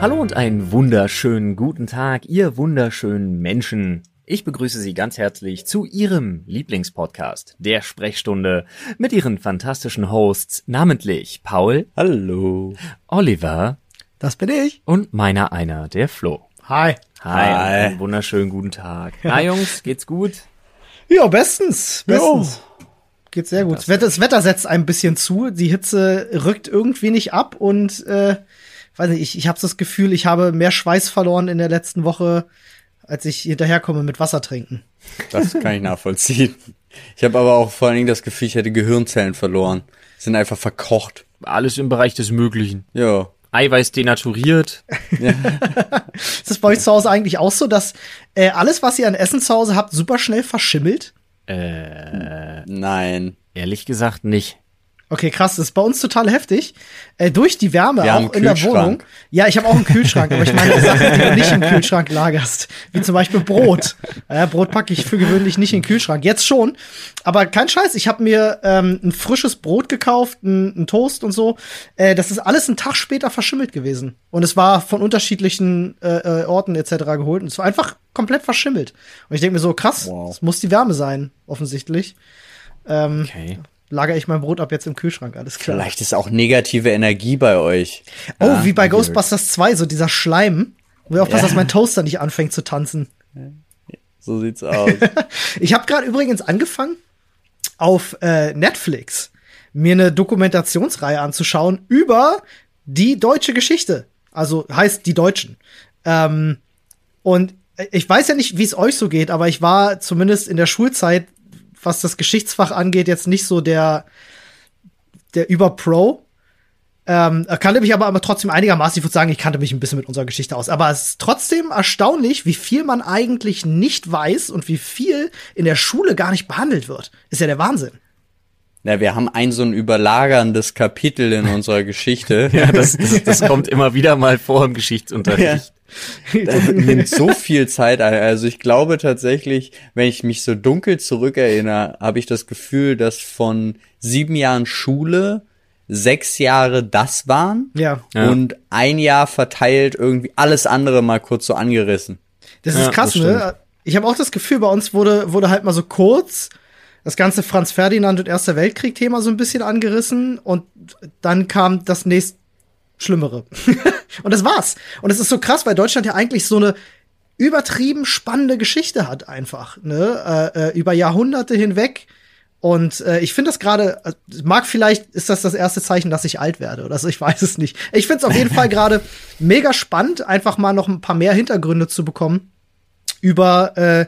Hallo und einen wunderschönen guten Tag, ihr wunderschönen Menschen. Ich begrüße Sie ganz herzlich zu Ihrem Lieblingspodcast, der Sprechstunde, mit Ihren fantastischen Hosts, namentlich Paul, Hallo. Oliver Das bin ich. und meiner einer, der Flo. Hi. Hi, Hi. einen wunderschönen guten Tag. Na Jungs, geht's gut? Ja, bestens. Bestens. Geht sehr gut. Das Wetter, das Wetter setzt ein bisschen zu. Die Hitze rückt irgendwie nicht ab und äh, weiß nicht, ich, ich habe das Gefühl, ich habe mehr Schweiß verloren in der letzten Woche, als ich hinterherkomme mit Wasser trinken. Das kann ich nachvollziehen. Ich habe aber auch vor allen Dingen das Gefühl, ich hätte Gehirnzellen verloren. Sind einfach verkocht. Alles im Bereich des Möglichen. Ja. Eiweiß denaturiert. Ist das bei euch zu Hause eigentlich auch so, dass äh, alles, was ihr an Essen zu Hause habt, super schnell verschimmelt? Nein. Ehrlich gesagt nicht. Okay, krass, das ist bei uns total heftig. Äh, durch die Wärme Wir auch in der. Wohnung. Ja, ich habe auch einen Kühlschrank, aber ich meine Sachen, die du nicht im Kühlschrank lagerst. Wie zum Beispiel Brot. Ja, Brot packe ich für gewöhnlich nicht in den Kühlschrank. Jetzt schon. Aber kein Scheiß, ich habe mir ähm, ein frisches Brot gekauft, ein, ein Toast und so. Äh, das ist alles einen Tag später verschimmelt gewesen. Und es war von unterschiedlichen äh, äh, Orten etc. geholt. Und es war einfach komplett verschimmelt. Und ich denke mir so, krass, Wow. das muss die Wärme sein, offensichtlich. Ähm, Okay. Lagere ich mein Brot ab jetzt im Kühlschrank, alles klar. Vielleicht ist auch negative Energie bei euch. Oh, wie bei. Ghostbusters 2, so dieser Schleim. Ich will aufpassen, dass mein Toaster nicht anfängt zu tanzen. So sieht's aus. Ich habe gerade übrigens angefangen, auf äh, Netflix mir eine Dokumentationsreihe anzuschauen über die deutsche Geschichte. Also heißt die Deutschen. Ähm, und ich weiß ja nicht, wie es euch so geht, aber ich war zumindest in der Schulzeit, was das Geschichtsfach angeht, jetzt nicht so der, der Überpro. Ähm, er kannte mich aber, aber trotzdem einigermaßen, ich würde sagen, ich kannte mich ein bisschen mit unserer Geschichte aus. Aber es ist trotzdem erstaunlich, wie viel man eigentlich nicht weiß und wie viel in der Schule gar nicht behandelt wird. Ist ja der Wahnsinn. ja, wir haben ein so ein überlagerndes Kapitel in unserer Geschichte. Ja, das, das, das kommt immer wieder mal vor im Geschichtsunterricht. Das nimmt so viel Zeit ein. Also ich glaube tatsächlich, wenn ich mich so dunkel zurückerinnere, habe ich das Gefühl, dass von sieben Jahren Schule sechs Jahre das waren Ja. Ja. und ein Jahr verteilt irgendwie alles andere mal kurz so angerissen. Das ist Ja, krass, das ne? Ich habe auch das Gefühl, bei uns wurde, wurde halt mal so kurz das ganze Franz Ferdinand und Erster Weltkrieg-Thema so ein bisschen angerissen und dann kam das nächst Schlimmere. und das war's. Und es ist so krass, weil Deutschland ja eigentlich so eine übertrieben spannende Geschichte hat einfach, ne? Äh, äh, über Jahrhunderte hinweg. Und äh, ich finde das gerade, äh, mag vielleicht ist das das erste Zeichen, dass ich alt werde oder so, ich weiß es nicht. Ich finde es auf jeden Fall gerade mega spannend, einfach mal noch ein paar mehr Hintergründe zu bekommen über äh,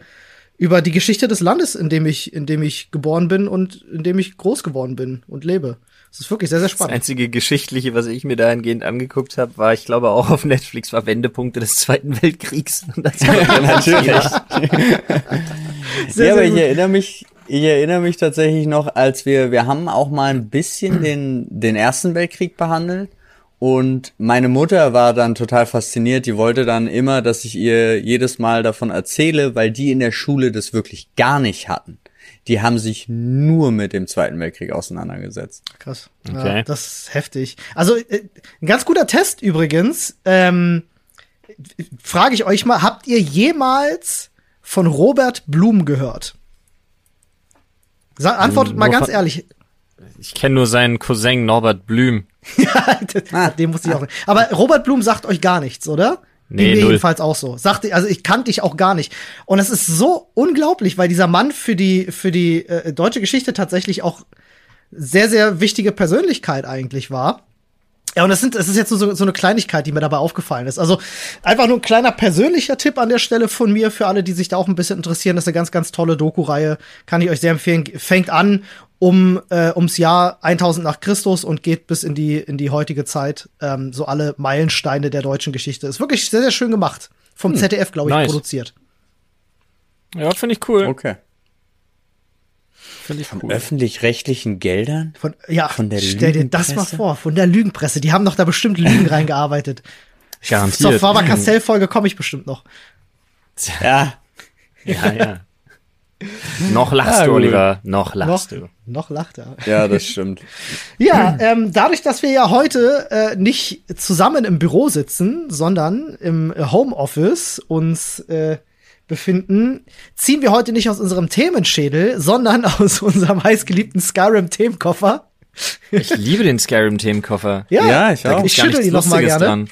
über die Geschichte des Landes, in dem ich in dem ich geboren bin und in dem ich groß geworden bin und lebe. Das ist wirklich sehr sehr Das spannend. einzige Geschichtliche, was ich mir dahingehend angeguckt habe, war, ich glaube, auch auf Netflix, war Wendepunkte des Zweiten Weltkriegs. Und das Natürlich. Sehr, ja, aber sehr ich erinnere mich, ich erinnere mich tatsächlich noch, als wir, wir haben auch mal ein bisschen den, den Ersten Weltkrieg behandelt. Und meine Mutter war dann total fasziniert. Die wollte dann immer, dass ich ihr jedes Mal davon erzähle, weil die in der Schule das wirklich gar nicht hatten. Die haben sich nur mit dem Zweiten Weltkrieg auseinandergesetzt. Krass. Okay. Ja, das ist heftig. Also äh, ein ganz guter Test übrigens. Ähm, Frage ich euch mal, habt ihr jemals von Robert Blum gehört? Sa antwortet Ähm, mal ganz ehrlich. Ich kenne nur seinen Cousin Norbert Blüm. ja, den musste ich auch. Aber Robert Blum sagt euch gar nichts, oder? Nee, Ging mir jedenfalls auch so. Sagte, also ich kannte dich auch gar nicht. Und es ist so unglaublich, weil dieser Mann für die für die äh, deutsche Geschichte tatsächlich auch sehr sehr wichtige Persönlichkeit eigentlich war. Ja, und das sind, das ist jetzt so, so eine Kleinigkeit, die mir dabei aufgefallen ist. Also einfach nur ein kleiner persönlicher Tipp an der Stelle von mir für alle, die sich da auch ein bisschen interessieren. Das ist eine ganz, ganz tolle Doku-Reihe. Kann ich euch sehr empfehlen. Fängt an um äh, ums Jahr 1000 nach Christus und geht bis in die in die heutige Zeit. Ähm, so alle Meilensteine der deutschen Geschichte. Ist wirklich sehr, sehr schön gemacht. Vom ZDF, glaube ich, nice. produziert. Ja, finde ich cool. Okay. Finde ich cool. Öffentlich-rechtlichen Geldern? Von, ja, Von der stell dir das mal Lügenpresse? vor, von der Lügenpresse. Die haben doch da bestimmt Lügen reingearbeitet. Zur Garantiert. Faber-Castell-Folge komme ich bestimmt noch. Ja. Ja, ja. Noch lachst Ja, du. Oliver. Noch lachst noch, du. noch lacht er. Ja, das stimmt. Ja, ähm, dadurch, dass wir ja heute äh, nicht zusammen im Büro sitzen, sondern im Homeoffice uns äh, befinden, ziehen wir heute nicht aus unserem Themenschädel, sondern aus unserem heißgeliebten Skyrim-Themenkoffer. Ich liebe den Skyrim-Themenkoffer. Ja, ich Da auch. Ich schüttel ihn noch mal gerne. dran.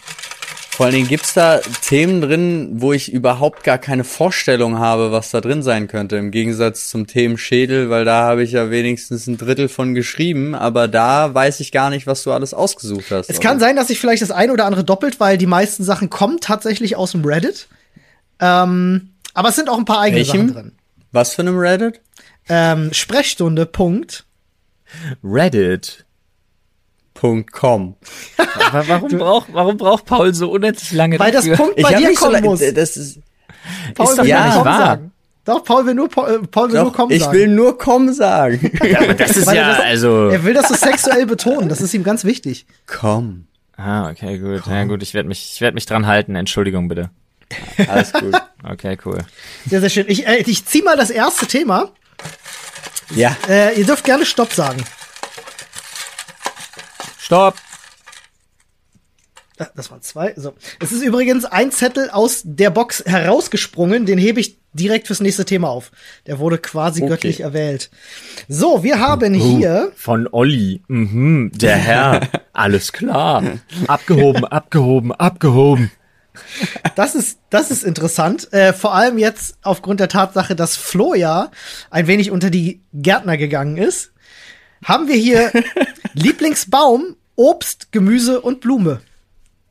Vor allen Dingen gibt's da Themen drin, wo ich überhaupt gar keine Vorstellung habe, was da drin sein könnte. Im Gegensatz zum Themenschädel, weil da habe ich ja wenigstens ein Drittel von geschrieben, aber da weiß ich gar nicht, was du alles ausgesucht hast. Es kann sein, dass sich vielleicht das eine oder andere doppelt, weil die meisten Sachen kommen tatsächlich aus dem Reddit. Ähm, aber es sind auch ein paar eigene Welchem? Sachen drin. Was für einem Reddit? Ähm, Sprechstunde, Punkt. Reddit. .com. Aber warum braucht, warum braucht Paul so unendlich lange Weil das dafür? Punkt Ich bei hab dir so kommen la- muss. Das ist, Paul ist doch nur nicht Komm wahr. sagen. Doch, Paul will nur, Paul, Paul will nur doch, Komm ich sagen. will nur com sagen. Ja, aber das ist Weil er ja, das- also. Er will das so sexuell betonen. Das ist ihm ganz wichtig. com. Ah, okay, gut. Ja, gut, ich werde mich, ich werde mich dran halten. Entschuldigung, bitte. Alles gut. Okay, cool. Sehr, sehr schön. Ich, äh, ich zieh mal das erste Thema. Ja. Äh, ihr dürft gerne Stopp sagen. Stopp! Das waren zwei. So. Es ist übrigens ein Zettel aus der Box herausgesprungen. Den hebe ich direkt fürs nächste Thema auf. Der wurde quasi Okay. göttlich erwählt. So, wir haben hier. Von Olli. Mhm, der Herr. Alles klar. Abgehoben, abgehoben, abgehoben. Das ist, das ist interessant. Äh, vor allem jetzt aufgrund der Tatsache, dass Flo ja ein wenig unter die Gärtner gegangen ist. Haben wir hier Lieblingsbaum, Obst, Gemüse und Blume.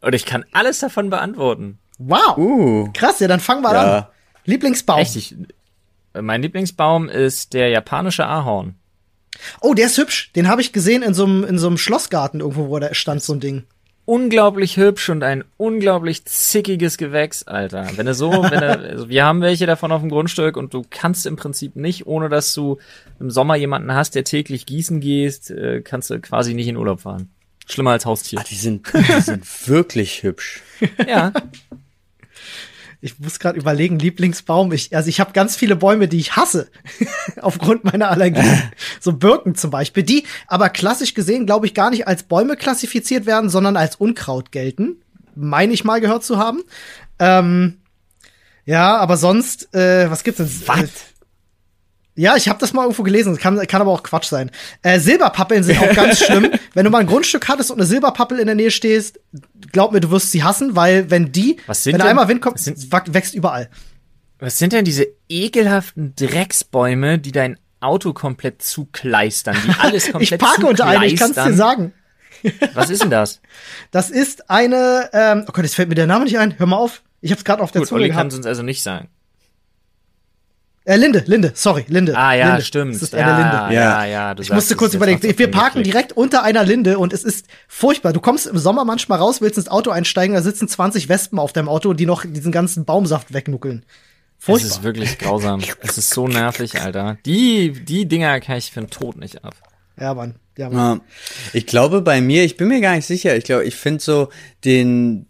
Und ich kann alles davon beantworten. Wow. Uh. Krass, ja, dann fangen wir Ja. an. Lieblingsbaum. Echt, ich, mein Lieblingsbaum ist der japanische Ahorn. Oh, der ist hübsch. Den habe ich gesehen in so einem in so einem Schlossgarten irgendwo, wo da stand so ein Ding. Unglaublich hübsch und ein unglaublich zickiges Gewächs, Alter. Wenn du so, wenn du, also wir haben welche davon auf dem Grundstück und du kannst im Prinzip nicht, ohne dass du im Sommer jemanden hast, der täglich gießen gehst, äh, kannst du quasi nicht in Urlaub fahren. Schlimmer als Haustier. Ah, die sind, die sind wirklich hübsch. Ja. Ich muss gerade überlegen, Lieblingsbaum. Ich, also ich habe ganz viele Bäume, die ich hasse, aufgrund meiner Allergie. so Birken zum Beispiel, die aber klassisch gesehen, glaube ich, gar nicht als Bäume klassifiziert werden, sondern als Unkraut gelten. Meine ich mal gehört zu haben. Ähm, ja, aber sonst, äh, was gibt's denn? Was? Ja, ich habe das mal irgendwo gelesen. Kann, kann aber auch Quatsch sein. Äh, Silberpappeln sind auch ganz schlimm. Wenn du mal ein Grundstück hattest und eine Silberpappel in der Nähe stehst, glaub mir, du wirst sie hassen, weil wenn die, wenn denn- einmal Wind kommt, sind- wächst überall. Was sind denn diese ekelhaften Drecksbäume, die dein Auto komplett zukleistern, die alles komplett Ich parke unter einem, ich kann's dir sagen. Was ist denn das? Das ist eine, ähm, oh Gott, jetzt fällt mir der Name nicht ein. Hör mal auf. Ich hab's gerade auf der Gut, Zunge Olli kann gehabt. es uns also nicht sagen. Äh, Linde, Linde, sorry, Linde. Ah ja, Linde. stimmt. Es ist ja, eine Linde. Ja, Ja. ja, du Ich musste es, kurz überlegen. Wir parken Klick. direkt unter einer Linde und es ist furchtbar. Du kommst im Sommer manchmal raus, willst ins Auto einsteigen, da sitzen 20 Wespen auf deinem Auto, die noch diesen ganzen Baumsaft wegnuckeln. Es Furchtbar. ist wirklich grausam. es ist so nervig, Alter. Die, die Dinger kann ich für den Tod nicht ab. Ja, Mann. Ja, Mann. Ja. Ich glaube bei mir, ich bin mir gar nicht sicher. Ich glaube, ich finde so den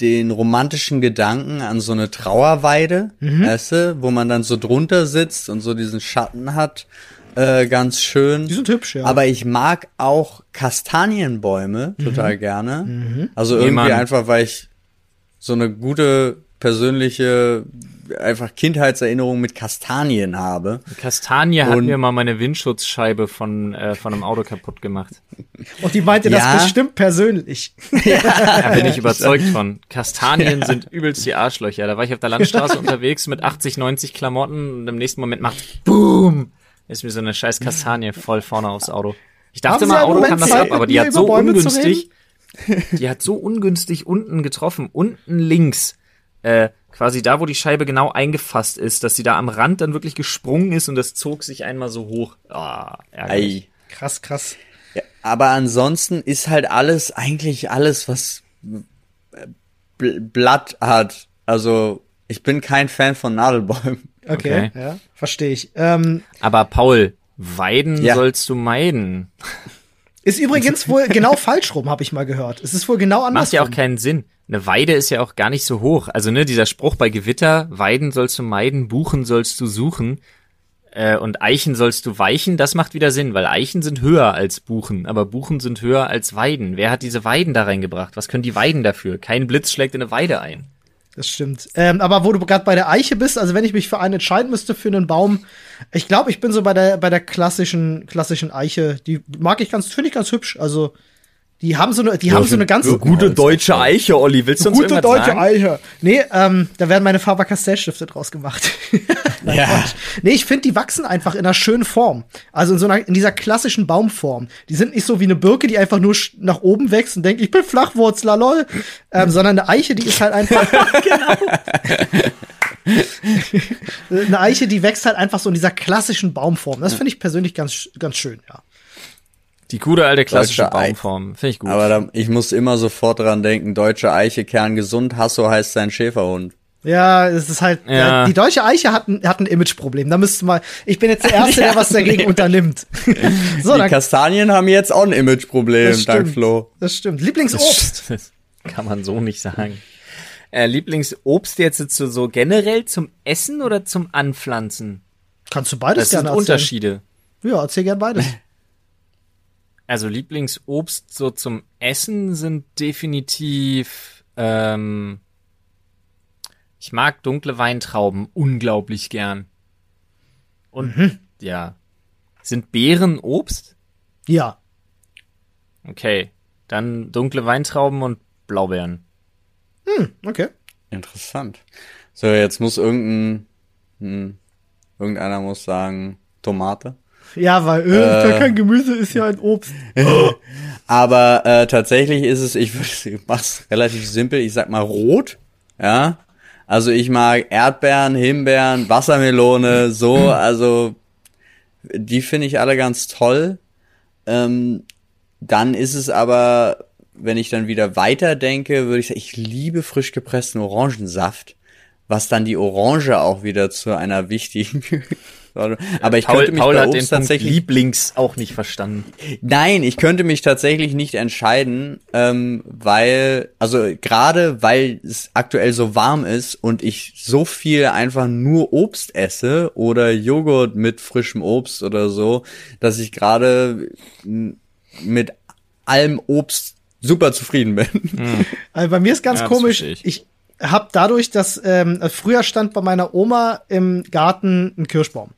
den romantischen Gedanken an so eine Trauerweide, weißt du, wo man dann so drunter sitzt und so diesen Schatten hat, äh, ganz schön. Die sind hübsch, ja. Aber ich mag auch Kastanienbäume total gerne. Also Nee, irgendwie einfach, weil ich so eine gute persönliche einfach Kindheitserinnerung mit Kastanien habe. Kastanie hat mir mal meine Windschutzscheibe von, äh, von einem Auto kaputt gemacht. Und die meinte Ja. das bestimmt persönlich. Da bin ich überzeugt von. Kastanien sind übelst die Arschlöcher. Da war ich auf der Landstraße unterwegs mit 80, 90 Klamotten und im nächsten Moment macht BOOM! Ist mir so eine scheiß Kastanie voll vorne aufs Auto. Ich dachte mal, Auto kann das Zeit, ab, aber die hat so Bäume ungünstig, die hat so ungünstig unten getroffen, unten links, äh, quasi da, wo die Scheibe genau eingefasst ist, dass sie da am Rand dann wirklich gesprungen ist und das zog sich einmal so hoch. Ah, ärgerlich. Ei. Krass, krass. Ja, aber ansonsten ist halt alles, eigentlich alles, was Bl Blatt hat. Also, ich bin kein Fan von Nadelbäumen. Okay, Okay. ja, verstehe ich. Ähm, Aber Paul, Weiden Ja. sollst du meiden. Ist übrigens wohl genau falsch rum, habe ich mal gehört. Es ist wohl genau anders. Macht ja auch keinen Sinn. Eine Weide ist ja auch gar nicht so hoch. Also, ne, dieser Spruch bei Gewitter, Weiden sollst du meiden, Buchen sollst du suchen. Äh, und Eichen sollst du weichen, das macht wieder Sinn, weil Eichen sind höher als Buchen, aber Buchen sind höher als Weiden. Wer hat diese Weiden da reingebracht? Was können die Weiden dafür? Kein Blitz schlägt in eine Weide ein. Das stimmt. Ähm, aber wo du gerade bei der Eiche bist, also wenn ich mich für einen entscheiden müsste für einen Baum, ich glaube, ich bin so bei der bei der klassischen klassischen Eiche. Die mag ich ganz, finde ich ganz hübsch. Also die haben so eine, die haben so eine ganz gute deutsche Eiche, Olli. Willst du uns gute deutsche sagen? Eiche. Nee, ähm, da werden meine Faber Castell Stifte draus gemacht. Nein, Ja. Quatsch. Nee, ich finde, die wachsen einfach in einer schönen Form. Also in so einer, in dieser klassischen Baumform. Die sind nicht so wie eine Birke, die einfach nur nach oben wächst und denkt, ich bin Flachwurzler, lol. Ähm, sondern eine Eiche, die ist halt einfach. genau. eine Eiche, die wächst halt einfach so in dieser klassischen Baumform. Das finde ich persönlich ganz, ganz schön, ja. Die gute alte klassische Deutsche Baumform. Finde ich gut. Aber da, ich muss immer sofort dran denken, deutsche Eiche, kerngesund, Hasso heißt sein Schäferhund. Ja, es ist halt, Ja. die deutsche Eiche hat ein, hat ein Imageproblem. Da müsste mal, ich bin jetzt der Erste, der was dagegen unternimmt. so, Die dann, Kastanien haben jetzt auch ein Imageproblem, das dank stimmt. Flo. Das stimmt. Lieblingsobst. Das kann man so nicht sagen. Äh, Lieblingsobst jetzt so, so generell zum Essen oder zum Anpflanzen? Kannst du beides Das sind gerne erzählen. Unterschiede. Ja, erzähl gern beides. Also Lieblingsobst so zum Essen sind definitiv. Ähm, ich mag dunkle Weintrauben unglaublich gern. Und Mhm. ja, sind Beeren Obst? Ja. Okay, dann dunkle Weintrauben und Blaubeeren. Hm, okay. Interessant. So, jetzt muss irgendein, hm, irgendeiner muss sagen, Tomate. Ja, weil äh, gar kein Gemüse ist ja ein Obst. Aber äh, tatsächlich ist es, ich, ich mach's relativ simpel, ich sag mal rot, ja. Also ich mag Erdbeeren, Himbeeren, Wassermelone, so, also die finde ich alle ganz toll. Ähm, dann ist es aber, wenn ich dann wieder weiterdenke, würde ich sagen, ich liebe frisch gepressten Orangensaft, was dann die Orange auch wieder zu einer wichtigen. aber ich Paul, könnte mich Paul bei hat Obst den Punkt tatsächlich Lieblings auch nicht verstanden. Nein, ich könnte mich tatsächlich nicht entscheiden, ähm, weil, also gerade weil es aktuell so warm ist und ich so viel einfach nur Obst esse oder Joghurt mit frischem Obst oder so, dass ich gerade mit allem Obst super zufrieden bin. Also bei mir ist ganz Ja, komisch. ich. Ich habe dadurch, dass ähm, früher stand bei meiner Oma im Garten ein Kirschbaum.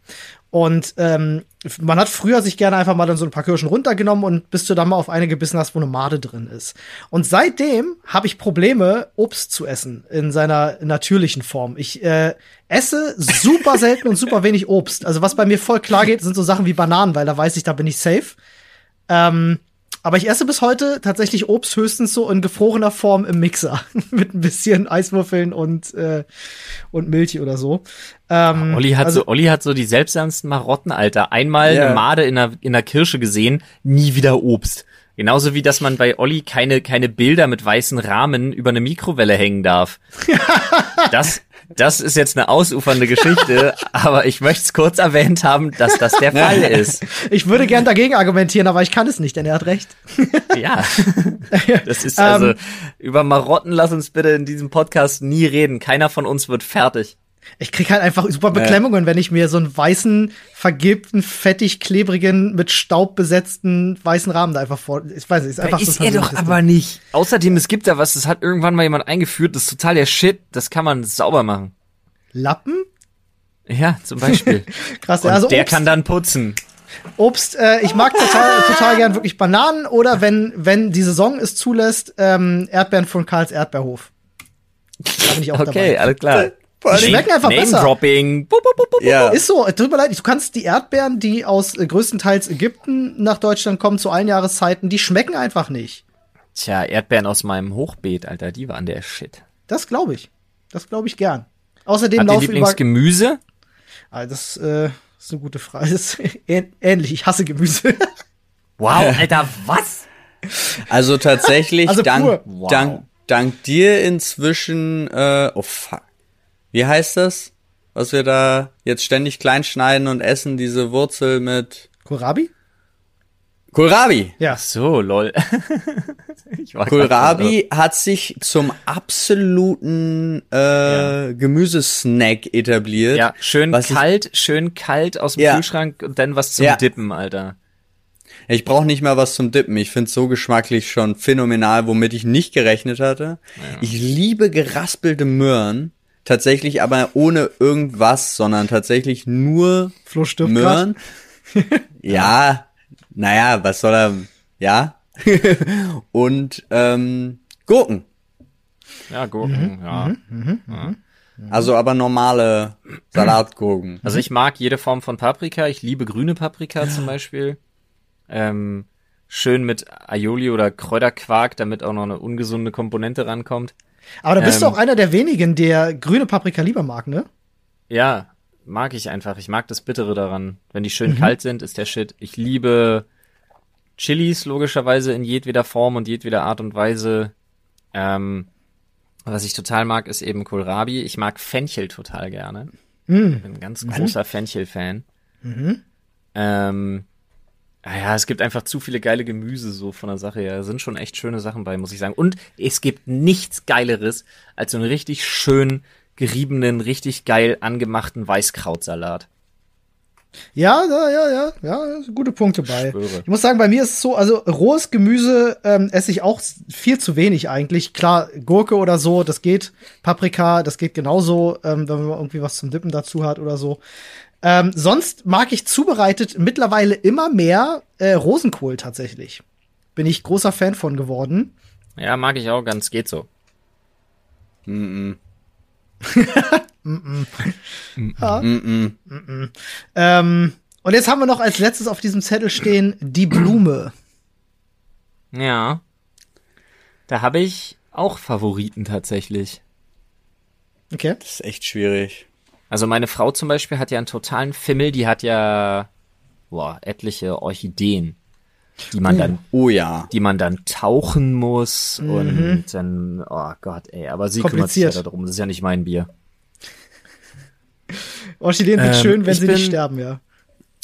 Und ähm, man hat früher sich gerne einfach mal dann so ein paar Kirschen runtergenommen und bis du dann mal auf eine gebissen hast, wo eine Made drin ist. Und seitdem habe ich Probleme, Obst zu essen in seiner natürlichen Form. Ich äh, esse super selten und super wenig Obst. Also was bei mir voll klar geht, sind so Sachen wie Bananen, weil da weiß ich, da bin ich safe. Ähm, aber ich esse bis heute tatsächlich Obst höchstens so in gefrorener Form im Mixer. Mit ein bisschen Eiswürfeln und, äh, und Milch oder so. Ähm, Olli hat also, so, Olli hat so die selbsternsten Marotten, Alter. Einmal Ja. eine Made in einer, in einer Kirsche gesehen, nie wieder Obst. Genauso wie, dass man bei Olli keine, keine Bilder mit weißen Rahmen über eine Mikrowelle hängen darf. Das, das ist jetzt eine ausufernde Geschichte, aber ich möchte es kurz erwähnt haben, dass das der Fall ist. Ich würde gern dagegen argumentieren, aber ich kann es nicht, denn er hat recht. Ja. Das ist also, Ähm. über Marotten lass uns bitte in diesem Podcast nie reden. Keiner von uns wird fertig. Ich krieg halt einfach super Beklemmungen, wenn ich mir so einen weißen, vergilbten, fettig, klebrigen, mit Staub besetzten weißen Rahmen da einfach vor. Ich weiß nicht, ist einfach so ist er doch aber nicht. Außerdem, es gibt da was, das hat irgendwann mal jemand eingeführt, das ist total der Shit, das kann man sauber machen. Lappen? Ja, zum Beispiel. Krass, Und also der Obst, kann dann putzen. Obst, äh, ich mag total, total gern wirklich Bananen oder wenn, wenn die Saison es zulässt, ähm, Erdbeeren von Karls Erdbeerhof. Da bin ich auch Okay, dabei. alles klar. Die schmecken einfach besser. Name-Dropping. Bup, bup, bup, bup. Ja, Ist so, tut mir leid, du kannst die Erdbeeren, die aus äh, größtenteils Ägypten nach Deutschland kommen zu allen Jahreszeiten, die schmecken einfach nicht. Tja, Erdbeeren aus meinem Hochbeet, Alter, die waren der Shit. Das glaube ich. Das glaube ich gern. Außerdem Habt ihr laufen über. Lieblingsgemüse? Ah, das, äh, ist eine gute Frage. Das ist ähnlich. Ich hasse Gemüse. Wow, Alter, was? also tatsächlich, Also dank. Wow. dank, dank dir inzwischen, äh, oh fuck. Wie heißt das? Was wir da jetzt ständig klein schneiden und essen, diese Wurzel mit Kohlrabi? Kohlrabi. Ja. Ach so, lol. ich war grad Kohlrabi hat sich zum absoluten äh, Gemüsesnack etabliert. Ja, schön Was ich- kalt, schön kalt aus dem Ja. Kühlschrank und dann was zum Ja. Dippen, Alter. Ich brauche nicht mal was zum Dippen. Ich find's so geschmacklich schon phänomenal, womit ich nicht gerechnet hatte. Ich liebe geraspelte Möhren. Tatsächlich aber ohne irgendwas, sondern tatsächlich nur. Möhren. ja, naja, was soll er, ja. Und ähm, Gurken. Ja, Gurken, Mhm, ja. Also aber normale Salatgurken. Also ich mag jede Form von Paprika. Ich liebe grüne Paprika zum Beispiel. Ähm, schön mit Aioli oder Kräuterquark, damit auch noch eine ungesunde Komponente rankommt. Aber da bist du Ähm. auch einer der wenigen, der grüne Paprika lieber mag, ne? Ja, mag ich einfach. Ich mag das Bittere daran. Wenn die schön kalt sind, ist der Shit. Ich liebe Chilis logischerweise in jedweder Form und jedweder Art und Weise. Ähm, was ich total mag, ist eben Kohlrabi. Ich mag Fenchel total gerne. Mm. Bin ein ganz großer Fenchel-Fan. Ähm, ah ja, es gibt einfach zu viele geile Gemüse so von der Sache her. Da sind schon echt schöne Sachen bei, muss ich sagen. Und es gibt nichts Geileres als so einen richtig schön geriebenen, richtig geil angemachten Weißkrautsalat. Ja, ja, ja, ja, ja, gute Punkte bei. schwöre. Ich muss sagen, bei mir ist es so, also rohes Gemüse ähm, esse ich auch viel zu wenig eigentlich. Klar, Gurke oder so, das geht. Paprika, das geht genauso, ähm, wenn man irgendwie was zum Dippen dazu hat oder so. Ähm, sonst mag ich zubereitet mittlerweile immer mehr äh, Rosenkohl tatsächlich. Bin ich großer Fan von geworden. Ja, mag ich auch ganz, geht so. Ähm, und jetzt haben wir noch als letztes auf diesem Zettel stehen die Blume. Ja. Da habe ich auch Favoriten tatsächlich. Okay. Das ist echt schwierig. Also meine Frau zum Beispiel hat ja einen totalen Fimmel, die hat ja boah, etliche Orchideen, die man dann Oh ja. die man dann tauchen muss und dann, oh Gott, ey, aber sie kümmert sich ja darum, das ist ja nicht mein Bier. Orchideen sind Ähm, schön, wenn sie nicht bin- sterben, ja.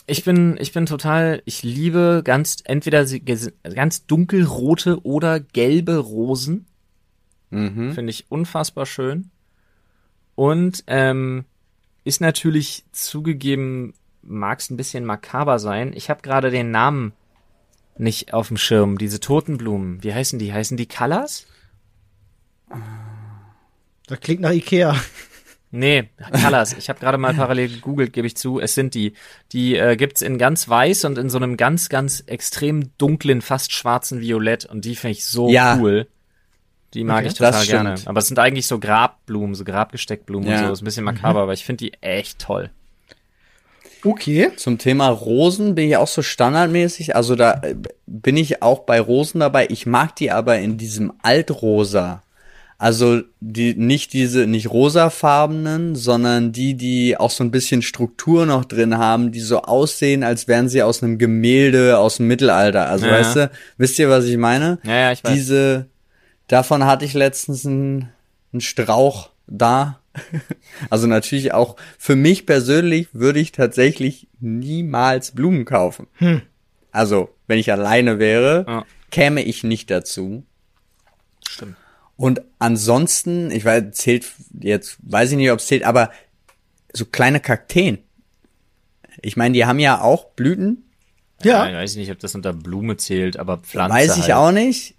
Ich bin, ich bin total, ich liebe ganz, entweder sie- ges- ganz dunkelrote oder gelbe Rosen. Mhm. Finde ich unfassbar schön. Und ähm, ist natürlich zugegeben, mag es ein bisschen makaber sein. Ich habe gerade den Namen nicht auf dem Schirm. Diese Totenblumen, wie heißen die? Heißen die Colors? Das klingt nach Ikea. Nee, Colors. Ich habe gerade mal parallel gegoogelt, gebe ich zu. Es sind die. Die äh, gibt's in ganz weiß und in so einem ganz, ganz extrem dunklen, fast schwarzen Violett. Und die finde ich so Ja. cool. Die mag Okay. ich total gerne. Aber es sind eigentlich so Grabblumen, so Grabgesteckblumen und Ja. so. Ist ein bisschen makaber, aber ich finde die echt toll. Okay. Zum Thema Rosen bin ich auch so standardmäßig. Also da äh, bin ich auch bei Rosen dabei. Ich mag die aber in diesem Altrosa. Also die nicht diese nicht rosafarbenen, sondern die, die auch so ein bisschen Struktur noch drin haben, die so aussehen, als wären sie aus einem Gemälde aus dem Mittelalter. Also Ja. weißt du, wisst ihr, was ich meine? Ja, ja, ich weiß. Diese, davon hatte ich letztens einen, einen Strauch da. Also natürlich auch für mich persönlich würde ich tatsächlich niemals Blumen kaufen. Also, wenn ich alleine wäre, Ja. käme ich nicht dazu. Stimmt. Und ansonsten, ich weiß, zählt jetzt, weiß ich nicht, ob es zählt, aber so kleine Kakteen. Ich meine, die haben ja auch Blüten, Ja. Ja. Ich weiß nicht, ob das unter Blume zählt, aber Pflanze. Weiß ich halt. auch nicht,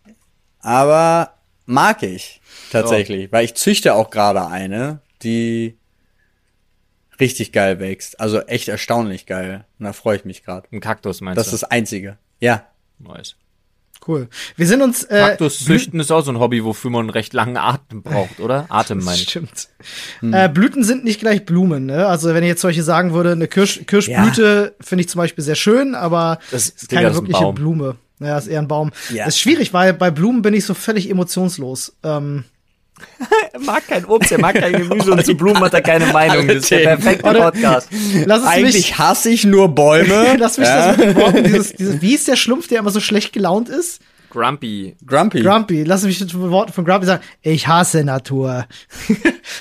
aber mag ich tatsächlich, weil ich züchte auch gerade eine, die richtig geil wächst. Also echt erstaunlich geil. Und da freue ich mich gerade. Ein Kaktus meinst Das ist du? das Einzige. Ja. Nice. Cool. Wir sind uns. Äh, Kaktus züchten ist auch so ein Hobby, wofür man einen recht langen Atem braucht, oder? Atem meine ich. Stimmt. Äh, Blüten sind nicht gleich Blumen, ne? Also wenn ich jetzt solche sagen würde, eine Kirsch, Kirschblüte finde ich zum Beispiel sehr schön, aber Das- ist Digga, keine das ist ein wirkliche Baum. Blume. Naja, ist eher ein Baum. Ja. Das ist schwierig, weil bei Blumen bin ich so völlig emotionslos. Ähm, Er mag kein Obst, er mag kein Gemüse und zu Blumen hat er keine Meinung. Das ist der perfekte Oder- Podcast. lass es Eigentlich mich, hasse ich nur Bäume. lass mich das mit den Worten, dieses, dieses, wie ist der Schlumpf, der immer so schlecht gelaunt ist? Grumpy. Grumpy. Grumpy, lass mich mit den Worten von Grumpy sagen, ich hasse Natur.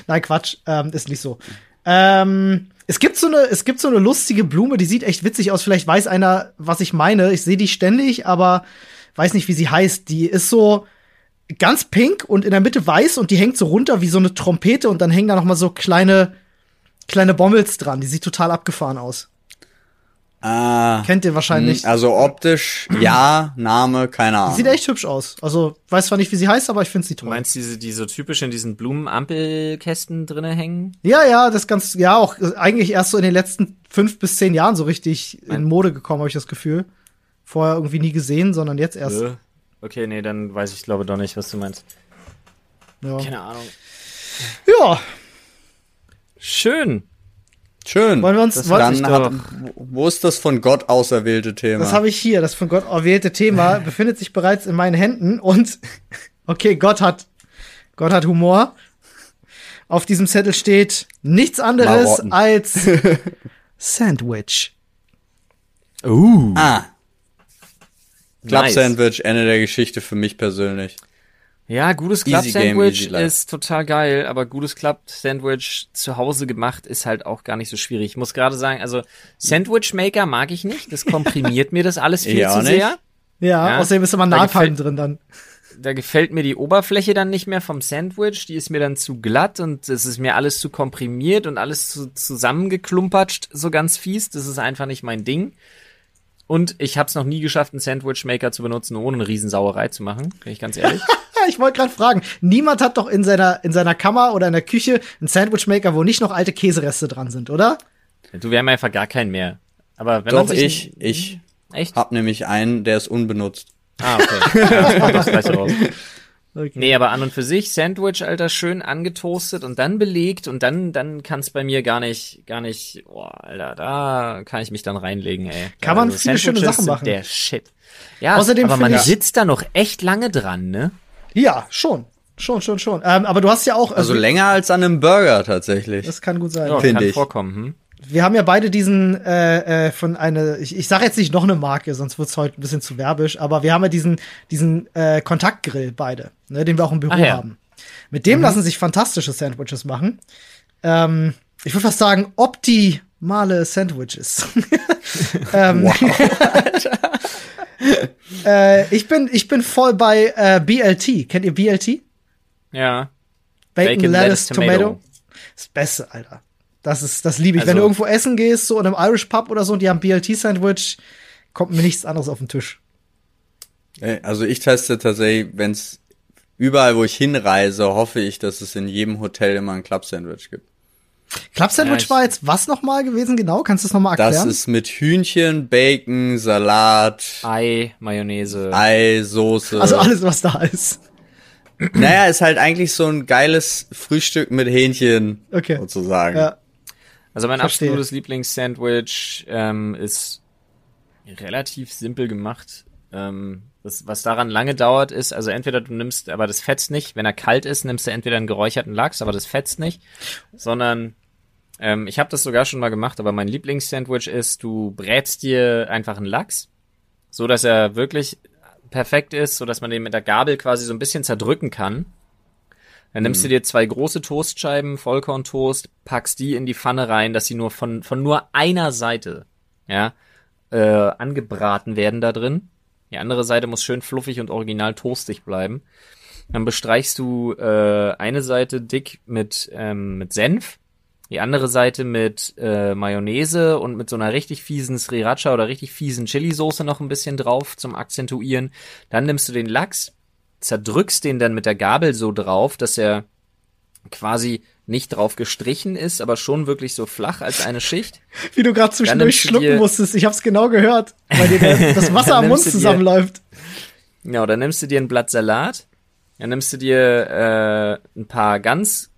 Nein, Quatsch, ähm, ist nicht so. Ähm, Es gibt so eine, es gibt so eine lustige Blume, die sieht echt witzig aus. Vielleicht weiß einer, was ich meine. Ich sehe die ständig, aber weiß nicht, wie sie heißt. Die ist so ganz pink und in der Mitte weiß und die hängt so runter wie so eine Trompete und dann hängen da noch mal so kleine kleine Bommels dran. Die sieht total abgefahren aus. Ah, Kennt ihr wahrscheinlich. hm, Also optisch, ja, Name, keine Ahnung. Sieht echt hübsch aus. Also, weiß zwar nicht, wie sie heißt, aber ich finde sie Du toll. meinst diese, die so typisch in diesen Blumenampelkästen drinne hängen? Ja, ja, das ganz, ja, auch äh, eigentlich erst so in den letzten fünf bis zehn Jahren so richtig in Mode gekommen, habe ich das Gefühl. Vorher irgendwie nie gesehen, sondern jetzt erst. Äh, Okay, nee, dann weiß ich glaube doch nicht, was du meinst. Ja. Keine Ahnung. ja, Schön. Schön. wollen wir uns, Das wollen, Dann hat, wo ist das von Gott auserwählte Thema? das habe ich hier, das von Gott erwählte Thema befindet sich bereits in meinen Händen und okay, Gott hat, Gott hat Humor. Auf diesem Zettel steht nichts anderes Marotten. als Sandwich. Uh. ah, Club Nice. Sandwich, Ende der Geschichte für mich persönlich. Ja, gutes Easy Club game, Sandwich easy life. ist total geil, aber gutes Club Sandwich zu Hause gemacht ist halt auch gar nicht so schwierig. Ich muss gerade sagen, also Sandwich Maker mag ich nicht, das komprimiert mir das alles viel auch zu nicht. sehr. Ja, Ja. außerdem ist immer Da Napalm drin dann. Da gefällt mir die Oberfläche dann nicht mehr vom Sandwich, die ist mir dann zu glatt und es ist mir alles zu komprimiert und alles zu, zusammengeklumpatscht, so ganz fies. Das ist einfach nicht mein Ding. Und ich habe es noch nie geschafft, einen Sandwich Maker zu benutzen, ohne eine Riesensauerei zu machen, bin ich ganz ehrlich. Ich wollte gerade fragen, niemand hat doch in seiner, in seiner Kammer oder in der Küche einen Sandwichmaker, wo nicht noch alte Käsereste dran sind, oder? du, wir haben einfach gar keinen mehr. Aber wenn man Doch, sich ich, ich echt hab nämlich einen, der ist unbenutzt. Ah, okay. Ja, das gleich raus. Okay. Nee, aber an und für sich Sandwich, Alter, schön angetoastet und dann belegt und dann, dann kann es bei mir gar nicht, gar nicht, boah, Alter, da kann ich mich dann reinlegen, ey. Kann man Also viele schöne Sachen machen. Der Shit. Ja, Außerdem aber man ich- sitzt da noch echt lange dran, ne? Ja, schon. Schon, schon, schon. Ähm, aber du hast ja auch, Also also, länger als an einem Burger tatsächlich. das kann gut sein. Ja, Find kann ich. vorkommen, hm? Wir haben ja beide diesen äh, äh, von einer, ich, ich sage jetzt nicht noch eine Marke, sonst wird's heute ein bisschen zu werbisch, aber wir haben ja diesen diesen äh, Kontaktgrill beide, ne, den wir auch im Büro Ach ja. haben. Mit dem lassen sich fantastische Sandwiches machen. Ähm, ich würde fast sagen optimale Sandwiches. ähm, äh, ich bin ich bin voll bei äh, BLT. Kennt ihr BLT? Ja. Bacon, Bacon, Lettuce, Lettuce, Tomato. Tomato. Das Beste, Alter. Das ist, das liebe ich. Wenn Also- du irgendwo essen gehst, so in einem Irish Pub oder so, und die haben BLT-Sandwich, kommt mir nichts anderes auf den Tisch. Äh, Also ich teste tatsächlich, wenn es überall, wo ich hinreise, hoffe ich, dass es in jedem Hotel immer ein Club Sandwich gibt. Club Sandwich Ja, war jetzt was nochmal gewesen genau? Kannst du es nochmal Das erklären? ist mit Hühnchen, Bacon, Salat, Ei, Mayonnaise. Ei, Soße. also alles, was da ist. Naja, ist halt eigentlich so ein geiles Frühstück mit Hähnchen, Okay. sozusagen. Ja. Also mein Verstehe. absolutes Lieblingssandwich ähm, ist relativ simpel gemacht. Ähm, das, was daran lange dauert, ist, also entweder du nimmst, aber das fetzt nicht. Wenn er kalt ist, nimmst du entweder einen geräucherten Lachs, aber das fetzt nicht, sondern ähm, ich habe das sogar schon mal gemacht, aber mein Lieblingssandwich ist, du brätst dir einfach einen Lachs, so dass er wirklich perfekt ist, so dass man den mit der Gabel quasi so ein bisschen zerdrücken kann. Dann nimmst du dir zwei große Toastscheiben, Vollkorntoast, packst die in die Pfanne rein, dass sie nur von, von nur einer Seite, ja, äh, angebraten werden da drin. Die andere Seite muss schön fluffig und original toastig bleiben. Dann bestreichst du äh, eine Seite dick mit, ähm, mit Senf, die andere Seite mit äh, Mayonnaise und mit so einer richtig fiesen Sriracha oder richtig fiesen Chili-Soße noch ein bisschen drauf zum Akzentuieren. Dann nimmst du den Lachs, zerdrückst den dann mit der Gabel so drauf, dass er quasi nicht drauf gestrichen ist, aber schon wirklich so flach als eine Schicht. Wie du gerade zwischendurch schlucken dir- musstest. Ich hab's genau gehört, weil dir das Wasser am Mund zusammenläuft. Ja, dann nimmst du dir ein Blatt Salat, dann nimmst du dir äh, ein paar ganz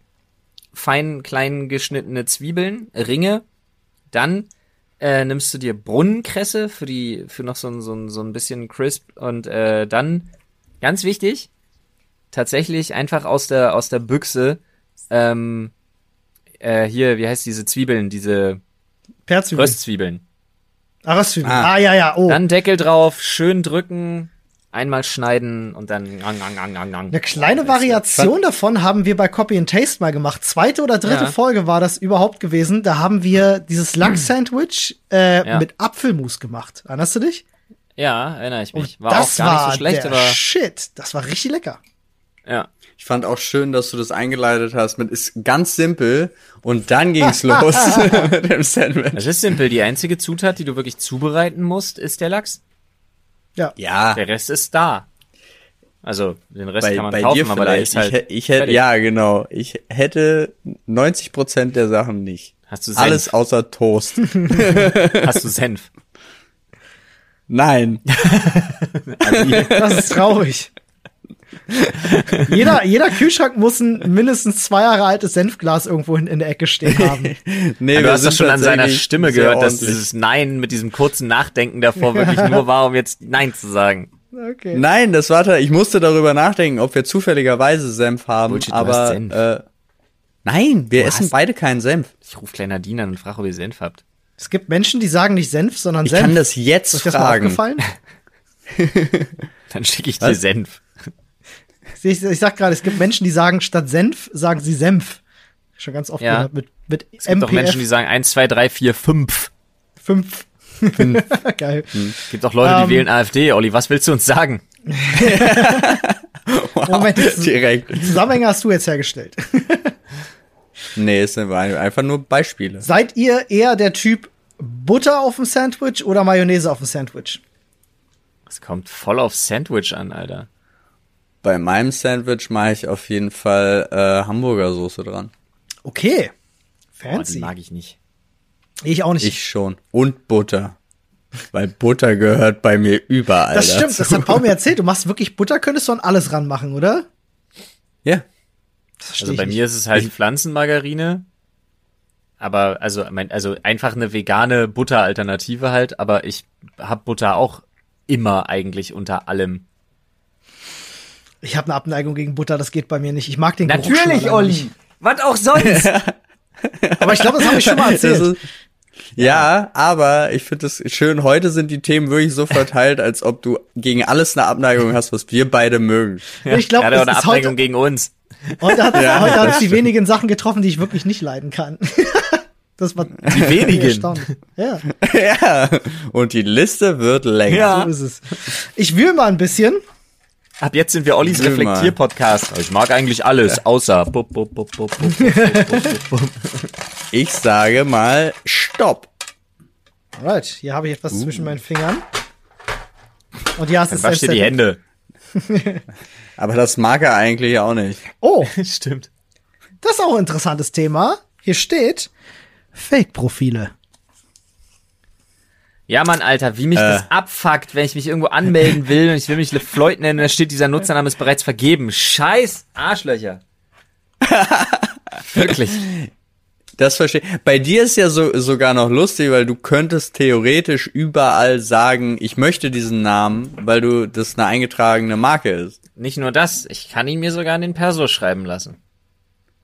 fein klein geschnittene Zwiebeln, Ringe, dann äh, nimmst du dir Brunnenkresse für die für noch so ein so ein, so ein bisschen crisp und äh, dann ganz wichtig tatsächlich einfach aus der aus der Büchse ähm, äh, hier wie heißt diese Zwiebeln diese Perzwiebeln. Röstzwiebeln Ah, Röstzwiebeln. Ah. Ah, ja, ja, oh. Dann Deckel drauf, schön drücken, einmal schneiden und dann. Gang, gang, gang, gang, gang. Eine kleine Variation davon haben wir bei Copy and Taste mal gemacht. Zweite oder dritte Ja. Folge war das überhaupt gewesen. Da haben wir dieses Lachs-Sandwich äh, Ja. mit Apfelmus gemacht. Erinnerst du dich? Ja, erinnere ich mich. Und War auch das gar nicht war so schlecht, der aber Shit. Das war richtig lecker. ja. Ich fand auch schön, dass du das eingeleitet hast mit ist ganz simpel und dann ging's los mit dem Sandwich. Das ist simpel. Die einzige Zutat, die du wirklich zubereiten musst, ist der Lachs. Ja. Ja, Der Rest ist da. Also, den Rest bei, kann man bei kaufen, dir aber vielleicht. ist halt. ich, ich hätte, ja, genau. Ich hätte 90 Prozent der Sachen nicht. Hast du Senf? Alles außer Toast. Hast du Senf? Nein. Das ist traurig. jeder, jeder Kühlschrank muss ein mindestens zwei Jahre altes Senfglas irgendwo in, in der Ecke stehen haben. Nee, Ja, du wir hast das schon an seiner Stimme gehört, dass dieses Nein mit diesem kurzen Nachdenken davor wirklich nur war, um jetzt Nein zu sagen. Okay. Nein, das war, ich musste darüber nachdenken, ob wir zufälligerweise Senf haben, Bullshit, du aber Senf. Äh, nein, wir essen hast- beide keinen Senf. Ich rufe kleiner Diener und frage, ob ihr Senf habt. Es gibt Menschen, die sagen nicht Senf, sondern Ich Senf. kann das jetzt Ist euch das mal fragen. aufgefallen? Dann schicke ich dir Was? Senf. Ich, ich sag gerade, es gibt Menschen, die sagen statt Senf, sagen sie Senf. Schon ganz oft Ja. gehört mit, mit Es gibt auch MPF Menschen, die sagen 1, 2, 3, 4, 5. 5. Geil. Es gibt auch Leute, die Ähm. wählen AfD. Olli, was willst du uns sagen? Moment, die Direkt. Zusammenhänge hast du jetzt hergestellt. Nee, es sind einfach nur Beispiele. Seid ihr eher der Typ Butter auf dem Sandwich oder Mayonnaise auf dem Sandwich? Es kommt voll auf Sandwich an, Alter. Bei meinem Sandwich mache ich auf jeden Fall äh, Hamburgersoße dran. Okay. Die Fancy. mag ich nicht. ich auch nicht. Ich schon. Und Butter. Weil Butter gehört bei mir überall das stimmt, dazu. das hat Paul mir erzählt. Du machst wirklich Butter, könntest du an alles ranmachen, oder? Ja. Das Also ich bei nicht. mir ist es halt Pflanzenmargarine. Aber also, mein, also einfach eine vegane Butter-Alternative halt, aber ich hab Butter auch immer eigentlich unter allem. Ich habe eine Abneigung gegen Butter, das geht bei mir nicht. Ich mag den Geruch schon alleine nicht. Was auch sonst. Aber ich glaube, das habe ich schon mal Das erzählt. ist, ja, aber ich finde es schön, heute sind die Themen wirklich so verteilt, als ob du gegen alles eine Abneigung hast, was wir beide mögen. ich glaube, er hat auch es eine ist Abneigung heute, gegen uns. heute hat Ja, heute das hat's die stimmt. wenigen Sachen getroffen, die ich wirklich nicht leiden kann. das war Die wenigen. Ja, ja. Und die Liste wird länger. Ja. so ist es. Ich wühle mal ein bisschen. Ab jetzt sind wir Ollis Reflektier-Podcast. Ich mag eigentlich alles, außer. Ich sage mal Stopp. Alright, hier habe ich etwas uh. zwischen meinen Fingern. Und ja, es ist wasch dir die Hände. Aber das mag er eigentlich auch nicht. Oh, stimmt. Das ist auch ein interessantes Thema. Hier steht Fake-Profile. Ja, Mann, Alter, wie mich das abfuckt, wenn ich mich irgendwo anmelden will und ich will mich LeFloid nennen da steht, dieser Nutzername ist bereits vergeben. Scheiß Arschlöcher. Wirklich. Das verstehe. Bei dir ist ja so, sogar noch lustig, weil du könntest theoretisch überall sagen, ich möchte diesen Namen, weil du das eine eingetragene Marke ist. Nicht nur das, ich kann ihn mir sogar in den Perso schreiben lassen.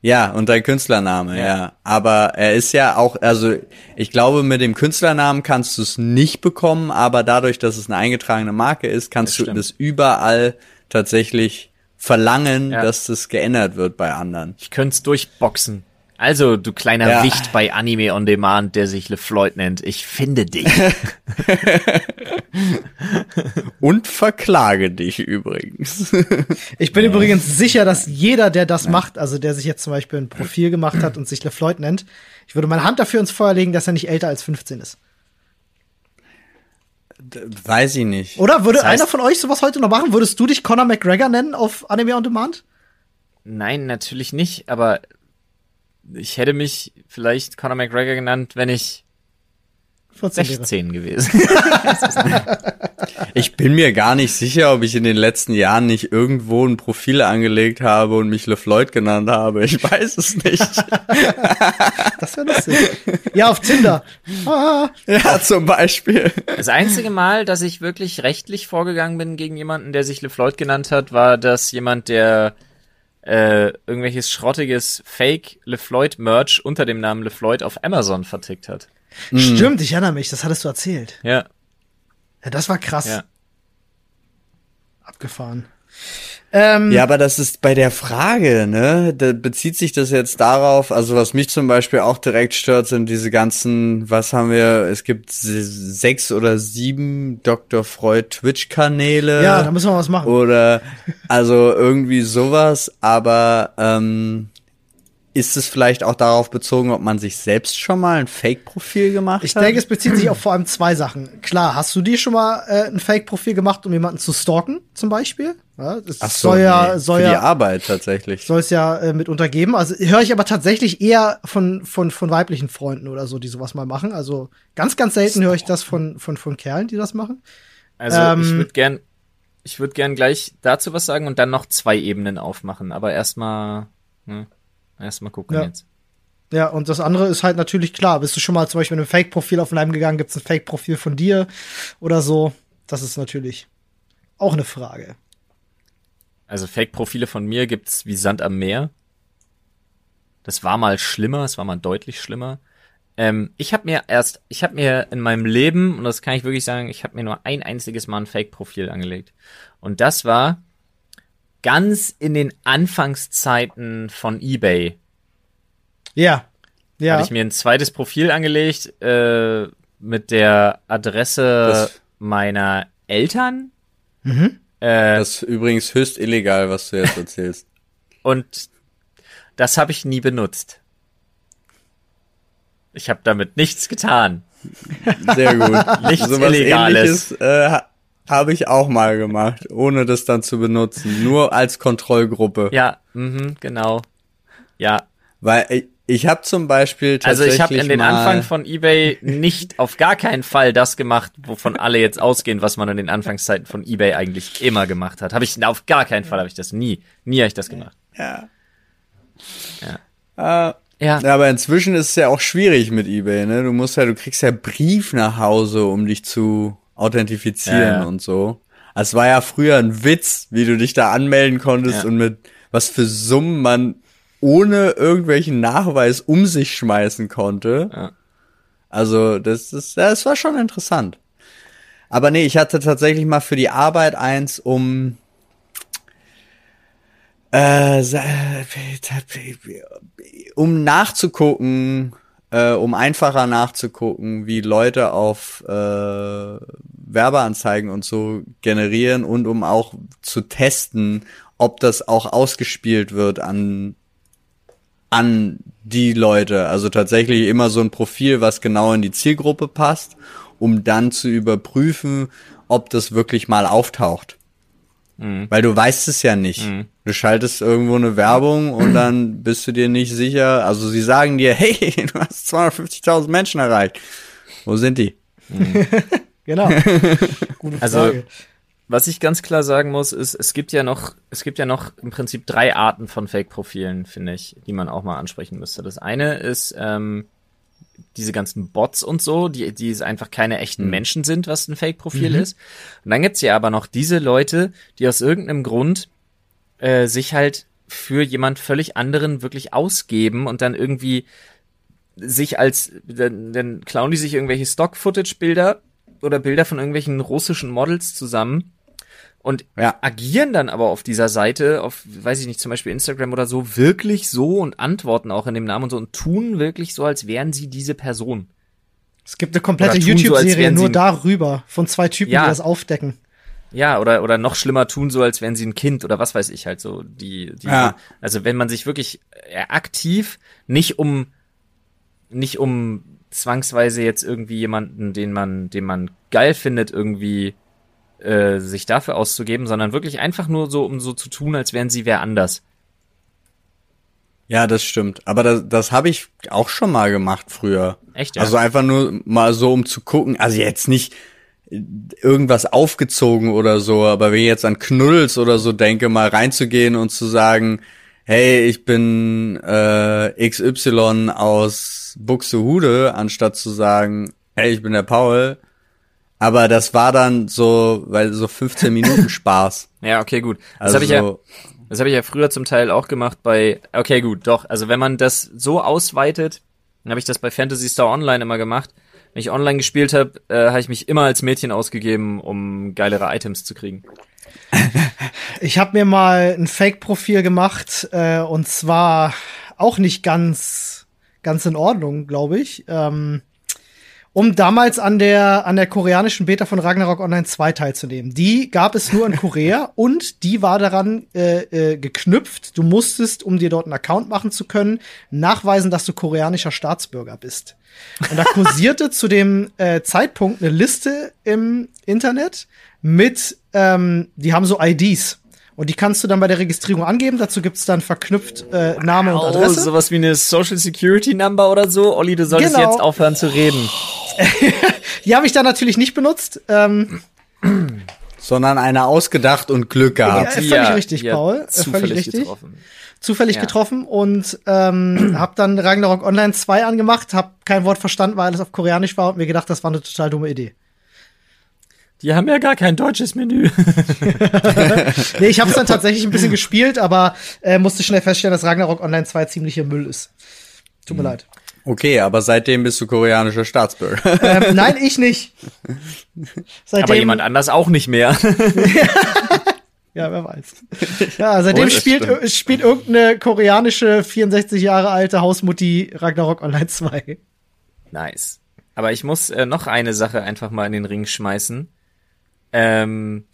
Ja, und dein Künstlername, ja. Ja. Aber er ist ja auch, also ich glaube, mit dem Künstlernamen kannst du es nicht bekommen, aber dadurch, dass es eine eingetragene Marke ist, kannst Das du stimmt. das überall tatsächlich verlangen, Ja. dass das geändert wird bei anderen. Ich könnte es durchboxen. Also, du kleiner Ja. Wicht bei Anime on Demand, der sich LeFloid nennt, ich finde dich. Und verklage dich übrigens. Ich bin übrigens sicher, dass jeder, der das macht, also der sich jetzt zum Beispiel ein Profil gemacht hat und sich LeFloid nennt, ich würde meine Hand dafür ins Feuer legen, dass er nicht älter als 15 ist. Weiß ich nicht. Oder würde Das heißt- einer von euch sowas heute noch machen? Würdest du dich Conor McGregor nennen auf Anime on Demand? Nein, natürlich nicht, aber ich hätte mich vielleicht Conor McGregor genannt, wenn ich 14 wäre. 16 gewesen. Ich bin mir gar nicht sicher, ob ich in den letzten Jahren nicht irgendwo ein Profil angelegt habe und mich LeFloid genannt habe. Ich weiß es nicht. Das wäre lustig. ja, auf Tinder. Ah, ja, zum Beispiel. Das einzige Mal, dass ich wirklich rechtlich vorgegangen bin gegen jemanden, der sich LeFloid genannt hat, war, dass jemand, der äh, irgendwelches schrottiges Fake LeFloid Merch unter dem Namen LeFloid auf Amazon vertickt hat. Stimmt, ich erinnere mich, das hattest du erzählt. Ja, Ja, das war krass. ja. Abgefahren. Ähm, ja, aber das ist bei der Frage, ne? Da bezieht sich das jetzt darauf, also was mich zum Beispiel auch direkt stört, sind diese ganzen, was haben wir, es gibt sechs oder sieben Dr. Freud Twitch-Kanäle. Ja, da müssen wir was machen. Oder also irgendwie sowas, aber ähm, ist es vielleicht auch darauf bezogen, ob man sich selbst schon mal ein Fake-Profil gemacht ich hat? Ich denke, es bezieht sich auf vor allem zwei Sachen. Klar, hast du dir schon mal äh, ein Fake-Profil gemacht, um jemanden zu stalken, zum Beispiel? Ja, das Ach so, soll ja, nee, soll für ja, die Arbeit tatsächlich. Soll es ja äh, mit untergeben. Also höre ich aber tatsächlich eher von, von, von weiblichen Freunden oder so, die sowas mal machen. Also ganz, ganz selten höre ich das von, von, von Kerlen, die das machen. Also ähm, ich würde gern, ich würde gern gleich dazu was sagen und dann noch zwei Ebenen aufmachen. Aber erstmal. Ne? Erstmal gucken ja. jetzt. Ja, und das andere ist halt natürlich klar. Bist du schon mal zum Beispiel mit einem Fake-Profil auf Leim gegangen, gibt es ein Fake-Profil von dir oder so? Das ist natürlich auch eine Frage. Also Fake-Profile von mir gibt's wie Sand am Meer. Das war mal schlimmer, es war mal deutlich schlimmer. Ähm, ich habe mir erst, ich habe mir in meinem Leben, und das kann ich wirklich sagen, ich habe mir nur ein einziges Mal ein Fake-Profil angelegt. Und das war ganz in den Anfangszeiten von eBay. Ja. Ja. Habe ich mir ein zweites Profil angelegt äh, mit der Adresse das meiner Eltern. Mhm. Äh, das ist übrigens höchst illegal, was du jetzt erzählst. Und das habe ich nie benutzt. Ich habe damit nichts getan. Sehr gut. nichts so Illegales. Äh, habe ich auch mal gemacht, ohne das dann zu benutzen. Nur als Kontrollgruppe. Ja, mhm, genau. Ja. Weil ich, habe zum Beispiel tatsächlich Also ich habe in den Anfang von eBay nicht auf gar keinen Fall das gemacht, wovon alle jetzt ausgehen, was man in den Anfangszeiten von eBay eigentlich immer gemacht hat. Habe ich auf gar keinen Fall habe ich das nie, nie habe ich das gemacht. Ja. Ja. Äh, ja. Aber inzwischen ist es ja auch schwierig mit eBay, ne? Du musst ja, du kriegst ja Brief nach Hause, um dich zu authentifizieren ja, ja. und so. Es war ja früher ein Witz, wie du dich da anmelden konntest ja. und mit was für Summen man ohne irgendwelchen Nachweis um sich schmeißen konnte. Ja. Also, das ist, das war schon interessant. Aber nee, ich hatte tatsächlich mal für die Arbeit eins, um äh, um nachzugucken, äh, um einfacher nachzugucken, wie Leute auf äh, Werbeanzeigen und so generieren und um auch zu testen, ob das auch ausgespielt wird an an die Leute. Also tatsächlich immer so ein Profil, was genau in die Zielgruppe passt, um dann zu überprüfen, ob das wirklich mal auftaucht. Mhm. Weil du weißt es ja nicht. Mhm. Du schaltest irgendwo eine Werbung und dann bist du dir nicht sicher. Also sie sagen dir, hey, du hast 250.000 Menschen erreicht. Wo sind die? Mhm. genau. Gute also, Frage. Also, was ich ganz klar sagen muss, ist, es gibt ja noch, es gibt ja noch im Prinzip drei Arten von Fake-Profilen, finde ich, die man auch mal ansprechen müsste. Das eine ist, ähm, diese ganzen Bots und so, die, die einfach keine echten mhm. Menschen sind, was ein Fake-Profil mhm. ist. Und dann gibt's ja aber noch diese Leute, die aus irgendeinem Grund äh, sich halt für jemand völlig anderen wirklich ausgeben und dann irgendwie sich als, dann, dann klauen die sich irgendwelche Stock-Footage-Bilder oder Bilder von irgendwelchen russischen Models zusammen und ja. agieren dann aber auf dieser Seite, auf, weiß ich nicht, zum Beispiel Instagram oder so, wirklich so und antworten auch in dem Namen und so und tun wirklich so, als wären sie diese Person. Es gibt eine komplette YouTube-Serie so, nur darüber, von zwei Typen, ja. die das aufdecken. Ja, oder, oder noch schlimmer tun so, als wären sie ein Kind oder was weiß ich halt so. Die, die, ja. Also wenn man sich wirklich äh, aktiv nicht um, nicht um zwangsweise jetzt irgendwie jemanden, den man, den man geil findet, irgendwie äh, sich dafür auszugeben, sondern wirklich einfach nur so, um so zu tun, als wären sie wer anders. Ja, das stimmt. Aber das, das habe ich auch schon mal gemacht früher. Echt? Ja? Also einfach nur mal so, um zu gucken. Also jetzt nicht irgendwas aufgezogen oder so, aber wenn ich jetzt an Knuddels oder so denke, mal reinzugehen und zu sagen, hey, ich bin äh, XY aus Buxtehude, anstatt zu sagen, hey, ich bin der Paul, aber das war dann so, weil so 15 Minuten Spaß. ja, okay, gut. Das also, habe ich ja, das habe ich ja früher zum Teil auch gemacht bei, okay, gut, doch. Also wenn man das so ausweitet, dann habe ich das bei Fantasy Star Online immer gemacht. Wenn ich online gespielt habe, äh, habe ich mich immer als Mädchen ausgegeben, um geilere Items zu kriegen. Ich habe mir mal ein Fake-Profil gemacht äh, und zwar auch nicht ganz ganz in Ordnung, glaube ich. Ähm, um damals an der an der koreanischen Beta von Ragnarok Online 2 teilzunehmen. Die gab es nur in Korea und die war daran äh, äh, geknüpft. Du musstest, um dir dort einen Account machen zu können, nachweisen, dass du koreanischer Staatsbürger bist. Und da kursierte zu dem äh, Zeitpunkt eine Liste im Internet mit, ähm, die haben so IDs. Und die kannst du dann bei der Registrierung angeben. Dazu gibt's dann verknüpft äh, Name und Adresse. Oh, sowas wie eine Social Security Number oder so. Olli, du solltest Genau. jetzt aufhören zu reden. Die habe ich dann natürlich nicht benutzt. Ähm, Sondern einer ausgedacht und Glück Ja, gehabt. völlig Ja, richtig, ja, Paul. Äh, Zufällig völlig richtig. getroffen. zufällig Ja. getroffen und ähm, habe dann Ragnarok Online 2 angemacht, habe kein Wort verstanden, weil alles auf Koreanisch war und mir gedacht, das war eine total dumme Idee. Die haben ja gar kein deutsches Menü. Nee, ich habe es dann tatsächlich ein bisschen gespielt, aber äh, musste schnell feststellen, dass Ragnarok Online 2 ziemlicher Müll ist. Tut mir leid. Okay, aber seitdem bist du koreanischer Staatsbürger. Ähm, nein, ich nicht. Seitdem, Aber jemand anders auch nicht mehr. Ja, wer weiß. Ja, seitdem Oh, spielt, stimmt. äh, spielt irgendeine koreanische 64 Jahre alte Hausmutti Ragnarok Online 2. Nice. Aber ich muss äh, noch eine Sache einfach mal in den Ring schmeißen. Ähm,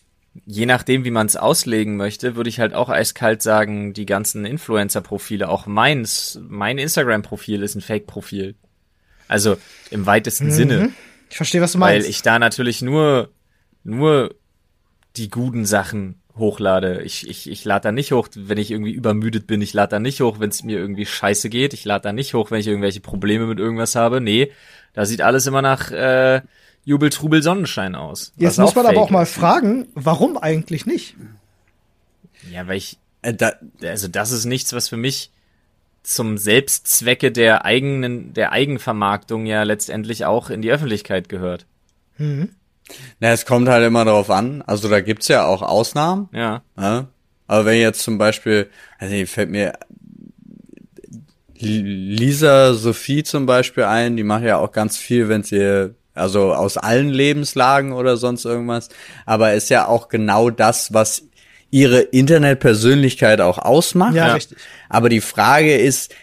je nachdem, wie man es auslegen möchte, würde ich halt auch eiskalt sagen, die ganzen Influencer-Profile, auch meins, mein Instagram-Profil ist ein Fake-Profil. Also im weitesten Sinne. Ich verstehe, was du Weil meinst. ich da natürlich nur, nur die guten Sachen hochlade. Ich, ich, ich lade da nicht hoch, wenn ich irgendwie übermüdet bin. Ich lade da nicht hoch, wenn es mir irgendwie scheiße geht. Ich lade da nicht hoch, wenn ich irgendwelche Probleme mit irgendwas habe. Nee, da sieht alles immer nach äh, Jubel, Trubel, Sonnenschein aus. Jetzt muss man aber auch mal fragen, warum eigentlich nicht? Ja, weil ich, Äh, da, also das ist nichts, was für mich zum Selbstzwecke der eigenen, der Eigenvermarktung ja letztendlich auch in die Öffentlichkeit gehört. na, es kommt halt immer darauf an. Also da gibt's ja auch Ausnahmen. Ja. Ja? Aber wenn jetzt zum Beispiel, also hier fällt mir Lisa Sophie zum Beispiel ein, die macht ja auch ganz viel, wenn sie, also aus allen Lebenslagen oder sonst irgendwas, aber ist ja auch genau das, was ihre Internetpersönlichkeit auch ausmacht. Ja, richtig. Aber die Frage ist,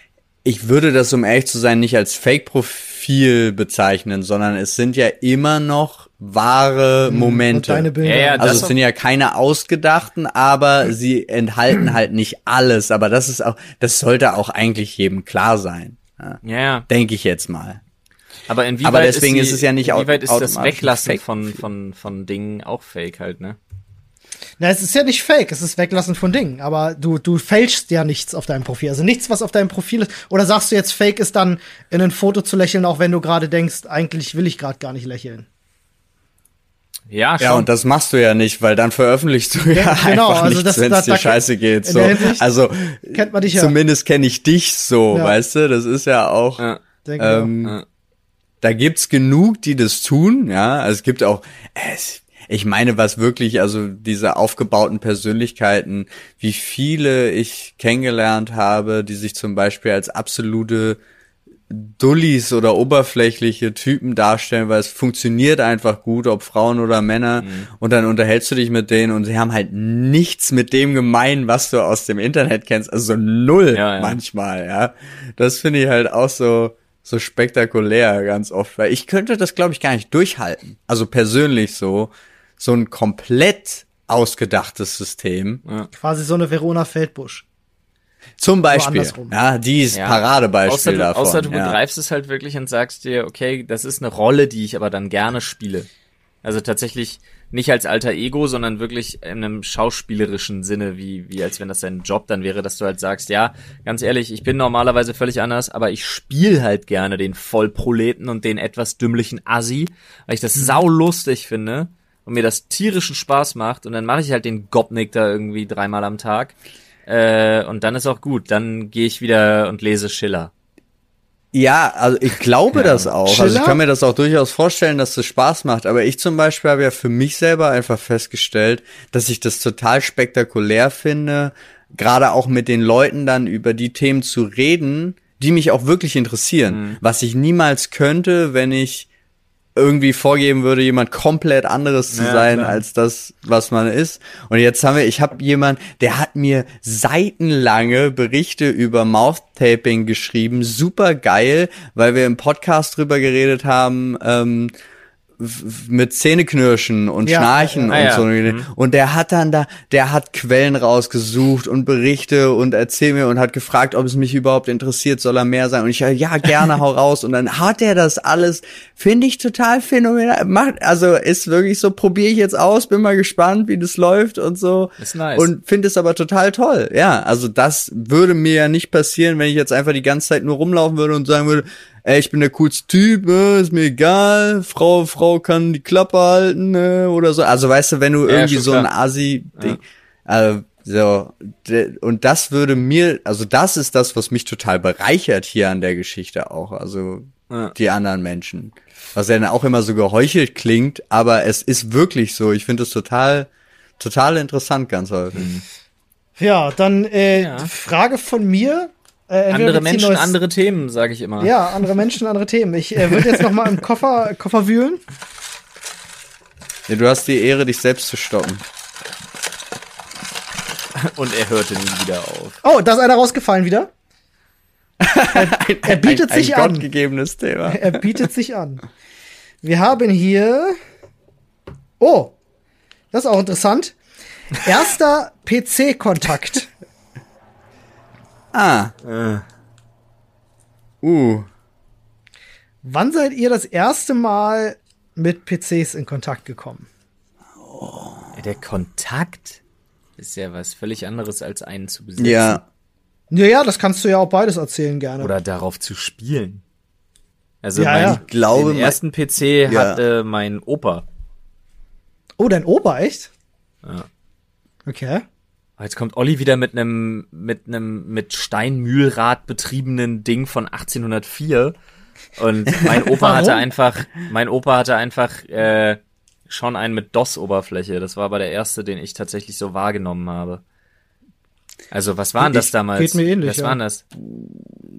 ich würde das, um ehrlich zu sein, nicht als Fake-Profil bezeichnen, sondern es sind ja immer noch wahre Momente. Und deine Bilder. Ja, ja, das Also es sind ja keine ausgedachten, aber sie enthalten halt nicht alles. Aber das ist auch, das sollte auch eigentlich jedem klar sein. Ja, ja. Denke ich jetzt mal. Aber inwieweit Aber deswegen die, ist es ja nicht inwieweit ist das Weglassen Fake. von, von, von Dingen auch Fake halt, ne? Na, es ist ja nicht fake, es ist Weglassen von Dingen, aber du, du fälschst ja nichts auf deinem Profil. Also nichts, was auf deinem Profil ist. Oder sagst du jetzt, fake ist dann in ein Foto zu lächeln, auch wenn du gerade denkst, eigentlich will ich gerade gar nicht lächeln. Ja, schon. Ja, und das machst du ja nicht, weil dann veröffentlicht du ja, genau, einfach also nichts, wenn es dir da- scheiße geht. So. Also kennt man dich ja. zumindest kenne ich dich so, Ja. weißt du? Das ist ja auch. ja. Denke ich Ähm, Ja. Da gibt's genug, die das tun, ja. Also es gibt auch, es, ich meine, was wirklich, also diese aufgebauten Persönlichkeiten, wie viele ich kennengelernt habe, die sich zum Beispiel als absolute Dullis oder oberflächliche Typen darstellen, weil es funktioniert einfach gut, ob Frauen oder Männer. Mhm. Und dann unterhältst du dich mit denen und sie haben halt nichts mit dem gemein, was du aus dem Internet kennst. Also so null Ja, ja. manchmal, ja. Das finde ich halt auch so, so spektakulär ganz oft, weil ich könnte das, glaube ich, gar nicht durchhalten. Also persönlich so, so ein komplett ausgedachtes System. Quasi so eine Verona Feldbusch. Zum Beispiel, ja, die ist Ja. Paradebeispiel außer du, davon. Außer du ja. begreifst es halt wirklich und sagst dir, okay, das ist eine Rolle, die ich aber dann gerne spiele. Also tatsächlich nicht als alter Ego, sondern wirklich in einem schauspielerischen Sinne, wie, wie als wenn das dein Job dann wäre, dass du halt sagst, ja, ganz ehrlich, ich bin normalerweise völlig anders, aber ich spiele halt gerne den Vollproleten und den etwas dümmlichen Assi, weil ich das sau lustig finde und mir das tierischen Spaß macht und dann mache ich halt den Gopnik da irgendwie dreimal am Tag. Äh, und dann ist auch gut. Dann gehe ich wieder und lese Schiller. Ja, also ich glaube das auch. Also ich Schiller? kann mir das auch durchaus vorstellen, dass das Spaß macht. Aber ich zum Beispiel habe ja für mich selber einfach festgestellt, dass ich das total spektakulär finde, gerade auch mit den Leuten dann über die Themen zu reden, die mich auch wirklich interessieren. Was ich niemals könnte, wenn ich irgendwie vorgeben würde, jemand komplett anderes zu Ja, sein klar. als das, was man ist. Und jetzt haben wir, ich habe jemand, der hat mir seitenlange Berichte über Mouth-Taping geschrieben, super geil, weil wir im Podcast drüber geredet haben, ähm, mit Zähneknirschen und Ja, Schnarchen ja, und ja. so. Mhm. Und der hat dann da, der hat Quellen rausgesucht und Berichte und erzählt mir und hat gefragt, ob es mich überhaupt interessiert, soll er mehr sein? Und ich, ja, gerne, hau raus. Und dann hat er das alles, finde ich total phänomenal. Macht, also ist wirklich so, probiere ich jetzt aus, bin mal gespannt, wie das läuft und so. Ist nice. Und finde es aber total toll. Ja, also das würde mir ja nicht passieren, wenn ich jetzt einfach die ganze Zeit nur rumlaufen würde und sagen würde, ey, ich bin der coolste Typ, äh, ist mir egal, Frau, Frau kann die Klappe halten, äh, oder so. Also weißt du, wenn du Ja, irgendwie so ein klar. Asi-Ding, also, so, und das würde mir, also das ist das, was mich total bereichert hier an der Geschichte auch, also Ja. die anderen Menschen. Was ja dann auch immer so geheuchelt klingt, aber es ist wirklich so. Ich finde es total, total interessant ganz häufig. Ja, dann äh, Ja. Frage von mir. Äh, andere Menschen, neues- andere Themen, sage ich immer. Ja, andere Menschen, andere Themen. Ich äh, würde jetzt noch mal im Koffer, Koffer wühlen. Ja, du hast die Ehre, dich selbst zu stoppen. Und er hörte nie wieder auf. Oh, da ist einer rausgefallen wieder. Er bietet ein, sich ein an. gottgegebenes Thema. Er bietet sich an. Wir haben hier. Oh, das ist auch interessant. Erster PC-Kontakt. Ah, Äh, uh. Wann seid ihr das erste Mal mit PCs in Kontakt gekommen? der Kontakt ist ja was völlig anderes als einen zu besitzen. Ja, Ja, ja, das kannst du ja auch beides erzählen gerne. Oder darauf zu spielen. Also Ja, mein, ja. Ich glaube, den mein- ersten PC Ja. hatte mein Opa. oh, dein Opa, echt? Ja. Okay. Jetzt kommt Olli wieder mit einem mit einem mit Steinmühlrad betriebenen Ding von 1804 und mein Opa hatte einfach mein Opa hatte einfach äh, schon einen mit DOS Oberfläche. Das war aber der erste, den ich tatsächlich so wahrgenommen habe. Also was waren das Ich- damals? geht mir ähnlich, Was ja. waren das?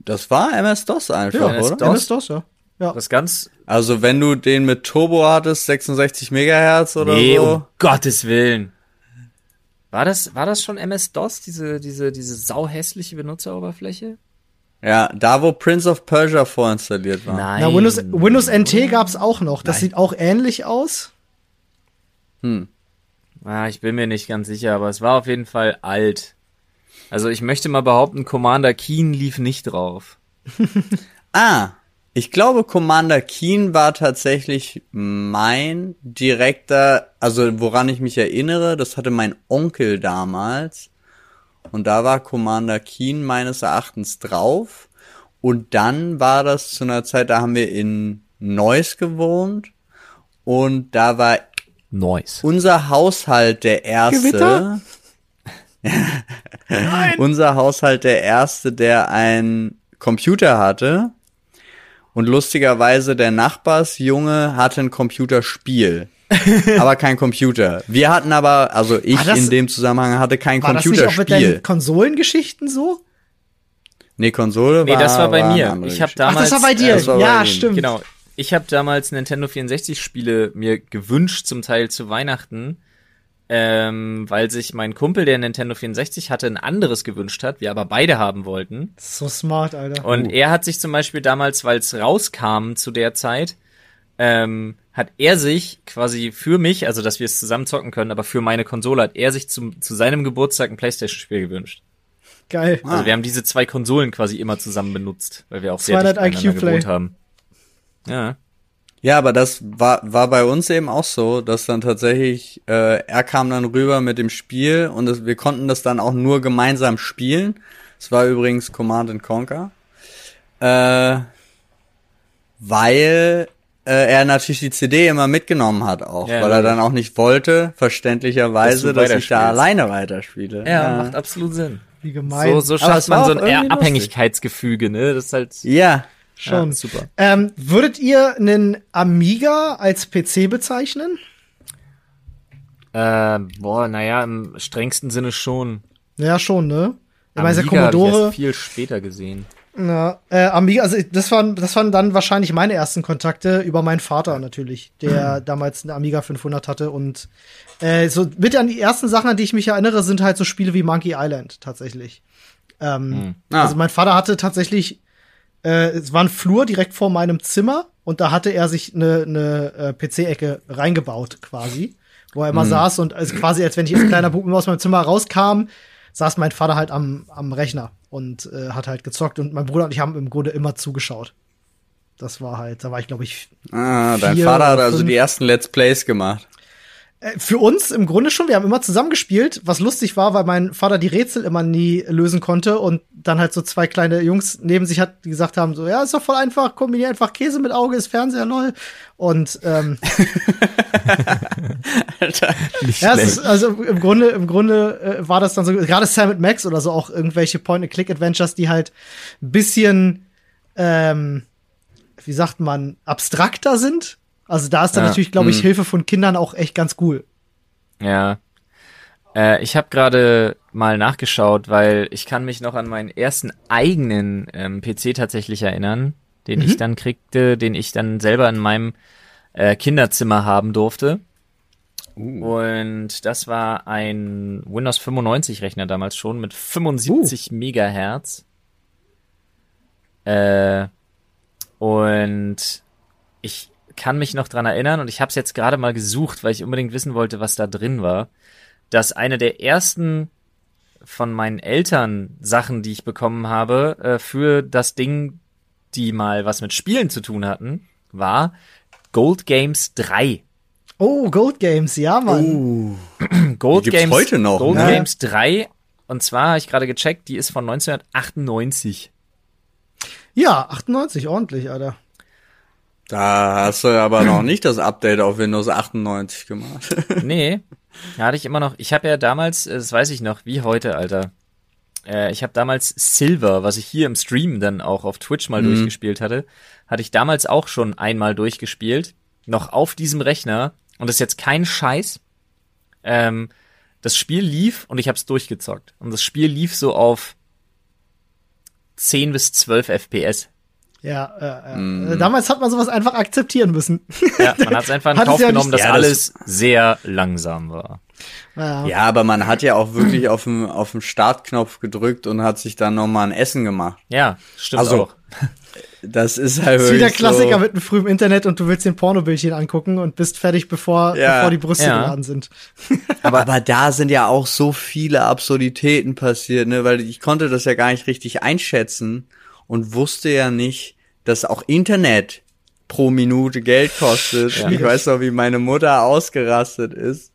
das war MS-DOS einfach, MS-DOS. oder? MS-DOS, ja. Ja. Was ganz Also wenn du den mit Turbo hattest, 66 Megahertz oder Nee, so. um Gottes Willen. War das, war das schon MS-DOS, diese, diese, diese sauhässliche Benutzeroberfläche? Ja, da wo Prince of Persia vorinstalliert war. Nein. Na, Windows, Windows NT gab's auch noch. Das sieht auch ähnlich aus. Ah, ich bin mir nicht ganz sicher, aber es war auf jeden Fall alt. Also ich möchte mal behaupten, Commander Keen lief nicht drauf. Ah, ich glaube, Commander Keen war tatsächlich mein direkter, also woran ich mich erinnere, das hatte mein Onkel damals. Und da war Commander Keen meines Erachtens drauf. Und dann war das zu einer Zeit, da haben wir in Neuss gewohnt. Und da war Noise. unser Haushalt der erste. Gewitter? unser Haushalt der erste, der einen Computer hatte. Und lustigerweise der Nachbarsjunge hatte ein Computerspiel. aber kein Computer. Wir hatten aber, also ich War das- in dem Zusammenhang hatte kein War das nicht auch mit Computerspiel. deinen Konsolengeschichten so? Nee, Konsole Nee, war das war bei eine mir. andere Ich habe Geschichte. Ach, damals das war bei dir. war bei ja, ihm. stimmt. Genau. Ich habe damals Nintendo 64 Spiele mir gewünscht, zum Teil zu Weihnachten, ähm, weil sich mein Kumpel, der Nintendo 64 hatte, ein anderes gewünscht hat, wir aber beide haben wollten. So smart, Alter. Und Uh. er hat sich zum Beispiel damals, weil es rauskam zu der Zeit, ähm, hat er sich quasi für mich, also dass wir es zusammen zocken können, aber für meine Konsole hat er sich zum, zu seinem Geburtstag ein Playstation-Spiel gewünscht. Geil. Ah. Also wir haben diese zwei Konsolen quasi immer zusammen benutzt, weil wir auch sehr 200 dicht IQ gewohnt haben. Ja. Ja, aber das war, war bei uns eben auch so, dass dann tatsächlich, äh, er kam dann rüber mit dem Spiel und es, wir konnten das dann auch nur gemeinsam spielen. Es war übrigens Command and Conquer. Äh, weil äh, er natürlich die CD immer mitgenommen hat auch, Ja, weil er dann auch nicht wollte, verständlicherweise, Dass dass, ich da alleine weiterspiele. Ja, macht absolut Sinn. Wie gemein. So, so schafft man so ein. Abhängigkeitsgefüge, ne? Das ist halt Ja, Schon. Ja, super. Ähm, würdet ihr einen Amiga als PC bezeichnen? Äh, boah, naja, im strengsten Sinne schon. Ja, schon, ne? Ich meine, der ich Commodore. erst viel später gesehen. Ja, äh, Amiga, also das waren, das waren dann wahrscheinlich meine ersten Kontakte über meinen Vater natürlich, der damals eine Amiga 500 hatte und äh, so mit an die ersten Sachen, an die ich mich erinnere, sind halt so Spiele wie Monkey Island tatsächlich. Ähm, Hm. Ah. Also mein Vater hatte tatsächlich, äh, es war ein Flur direkt vor meinem Zimmer und da hatte er sich eine, eine äh, PC-Ecke reingebaut quasi, wo er immer saß und also quasi als wenn ich als kleiner Bub aus meinem Zimmer rauskam, saß mein Vater halt am, am Rechner und äh, hat halt gezockt und mein Bruder und ich haben im Grunde immer zugeschaut. Das war halt, da war ich glaube ich Ah, dein Vater hat also die ersten Let's Plays gemacht. Äh, Für uns im Grunde schon. Wir haben immer zusammen gespielt, was lustig war, weil mein Vater die Rätsel immer nie lösen konnte und dann halt so zwei kleine Jungs neben sich hat, die gesagt haben, so, ja, ist doch voll einfach, kombinier einfach Käse mit Auge, ist Fernseher, lol. Und ähm, Alter. Nicht ja, ist, also im Grunde, im Grunde äh, war das dann so, gerade Sam Max oder so auch irgendwelche Point-and-Click-Adventures, die halt ein bisschen, ähm, wie sagt man, abstrakter sind. Also da ist dann Ja, natürlich, glaube ich, hm. Hilfe von Kindern auch echt ganz cool. Ja. Äh, ich habe gerade mal nachgeschaut, weil ich kann mich noch an meinen ersten eigenen ähm, PC tatsächlich erinnern, den ich dann kriegte, den ich dann selber in meinem äh, Kinderzimmer haben durfte. Und das war ein Windows 95 Rechner damals schon mit 75 Megahertz. Äh, und ich kann mich noch dran erinnern und ich habe es jetzt gerade mal gesucht, weil ich unbedingt wissen wollte, was da drin war, dass eine der ersten von meinen Eltern Sachen, die ich bekommen habe, äh, für das Ding, die mal was mit Spielen zu tun hatten, war Gold Games 3. Oh, Gold Games, ja, Mann. Uh, Gold Die gibt's Games heute noch, Gold ne? Games 3 und zwar habe ich gerade gecheckt, die ist von 1998. Ja, 98, ordentlich, Alter. Da hast du aber noch nicht das Update auf Windows 98 gemacht. Nee, da hatte ich immer noch. Ich habe ja damals, äh, das weiß ich noch, wie heute, Alter. Äh, ich habe damals Silver, was ich hier im Stream dann auch auf Twitch mal Mhm. durchgespielt hatte, hatte ich damals auch schon einmal durchgespielt, noch auf diesem Rechner. Und das ist jetzt kein Scheiß. Ähm, das Spiel lief und ich habe es durchgezockt. Und das Spiel lief so auf 10 bis 12 FPS. Ja, äh, äh. Mhm. damals hat man sowas einfach akzeptieren müssen. Ja, man hat es einfach in Kauf ja genommen, dass Ja, das- alles sehr langsam war. ja. ja, aber man hat ja auch wirklich auf den, auf den Startknopf gedrückt und hat sich dann nochmal ein Essen gemacht. Ja, stimmt Also, auch. Das ist halt Das ist wie der wirklich Klassiker so, mit einem frühen Internet und du willst den Pornobildchen angucken und bist fertig, bevor, Ja. bevor die Brüste Ja. geladen sind. aber, aber da sind ja auch so viele Absurditäten passiert, ne, weil ich konnte das ja gar nicht richtig einschätzen und wusste ja nicht, dass auch Internet pro Minute Geld kostet. Ja. Ich weiß noch, wie meine Mutter ausgerastet ist.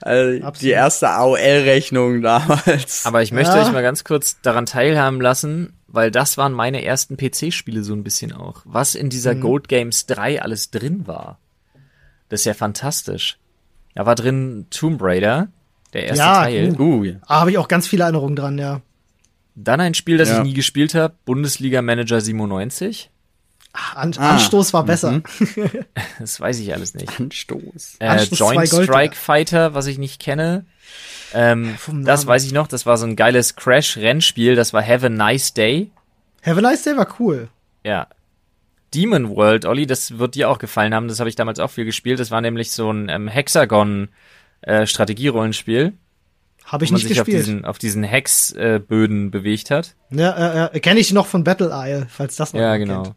Also die erste AOL-Rechnung damals. Aber ich möchte Ja. euch mal ganz kurz daran teilhaben lassen, weil das waren meine ersten PC-Spiele so ein bisschen auch. Was in dieser Mhm. Gold Games 3 alles drin war. Das ist ja fantastisch. Da war drin Tomb Raider, der erste Ja, Teil. uh, ja. Da habe ich auch ganz viele Erinnerungen dran, ja. Dann ein Spiel, das Ja. ich nie gespielt habe, Bundesliga Manager 97. An Ah, Anstoß war besser. mhm. Das weiß ich alles nicht. Anstoß. Äh, Anschluss Joint zwei Gold, Strike Fighter, was ich nicht kenne. Ähm, das weiß ich noch, das war so ein geiles Crash-Rennspiel, das war Have a Nice Day. Have a Nice Day war cool. Ja. Demon World, Olli, das wird dir auch gefallen haben, das habe ich damals auch viel gespielt. Das war nämlich so ein ähm, Hexagon-Strategierollenspiel, Habe ich wo man nicht sich auf gespielt. diesen, auf diesen Hexböden bewegt hat. ja, äh, äh, kenne ich noch von Battle Isle, falls das noch Ja, jemand genau. kennt.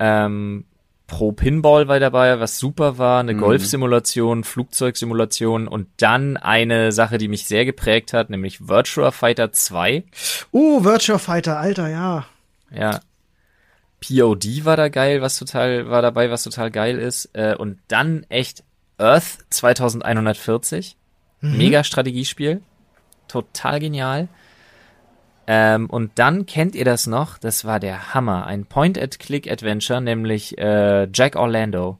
Ähm, Pro Pinball war dabei, was super war, Mhm. eine Golfsimulation, Flugzeugsimulation und dann eine Sache, die mich sehr geprägt hat, nämlich Virtua Fighter 2. Uh, Virtua Fighter, Alter, ja. Ja. POD war da geil, was total, war dabei, was total geil ist. Äh, und dann echt Earth 2140. Mega Strategiespiel. Total genial. Ähm, und dann kennt ihr das noch, das war der Hammer. Ein Point-and-Click-Adventure, nämlich äh, Jack Orlando.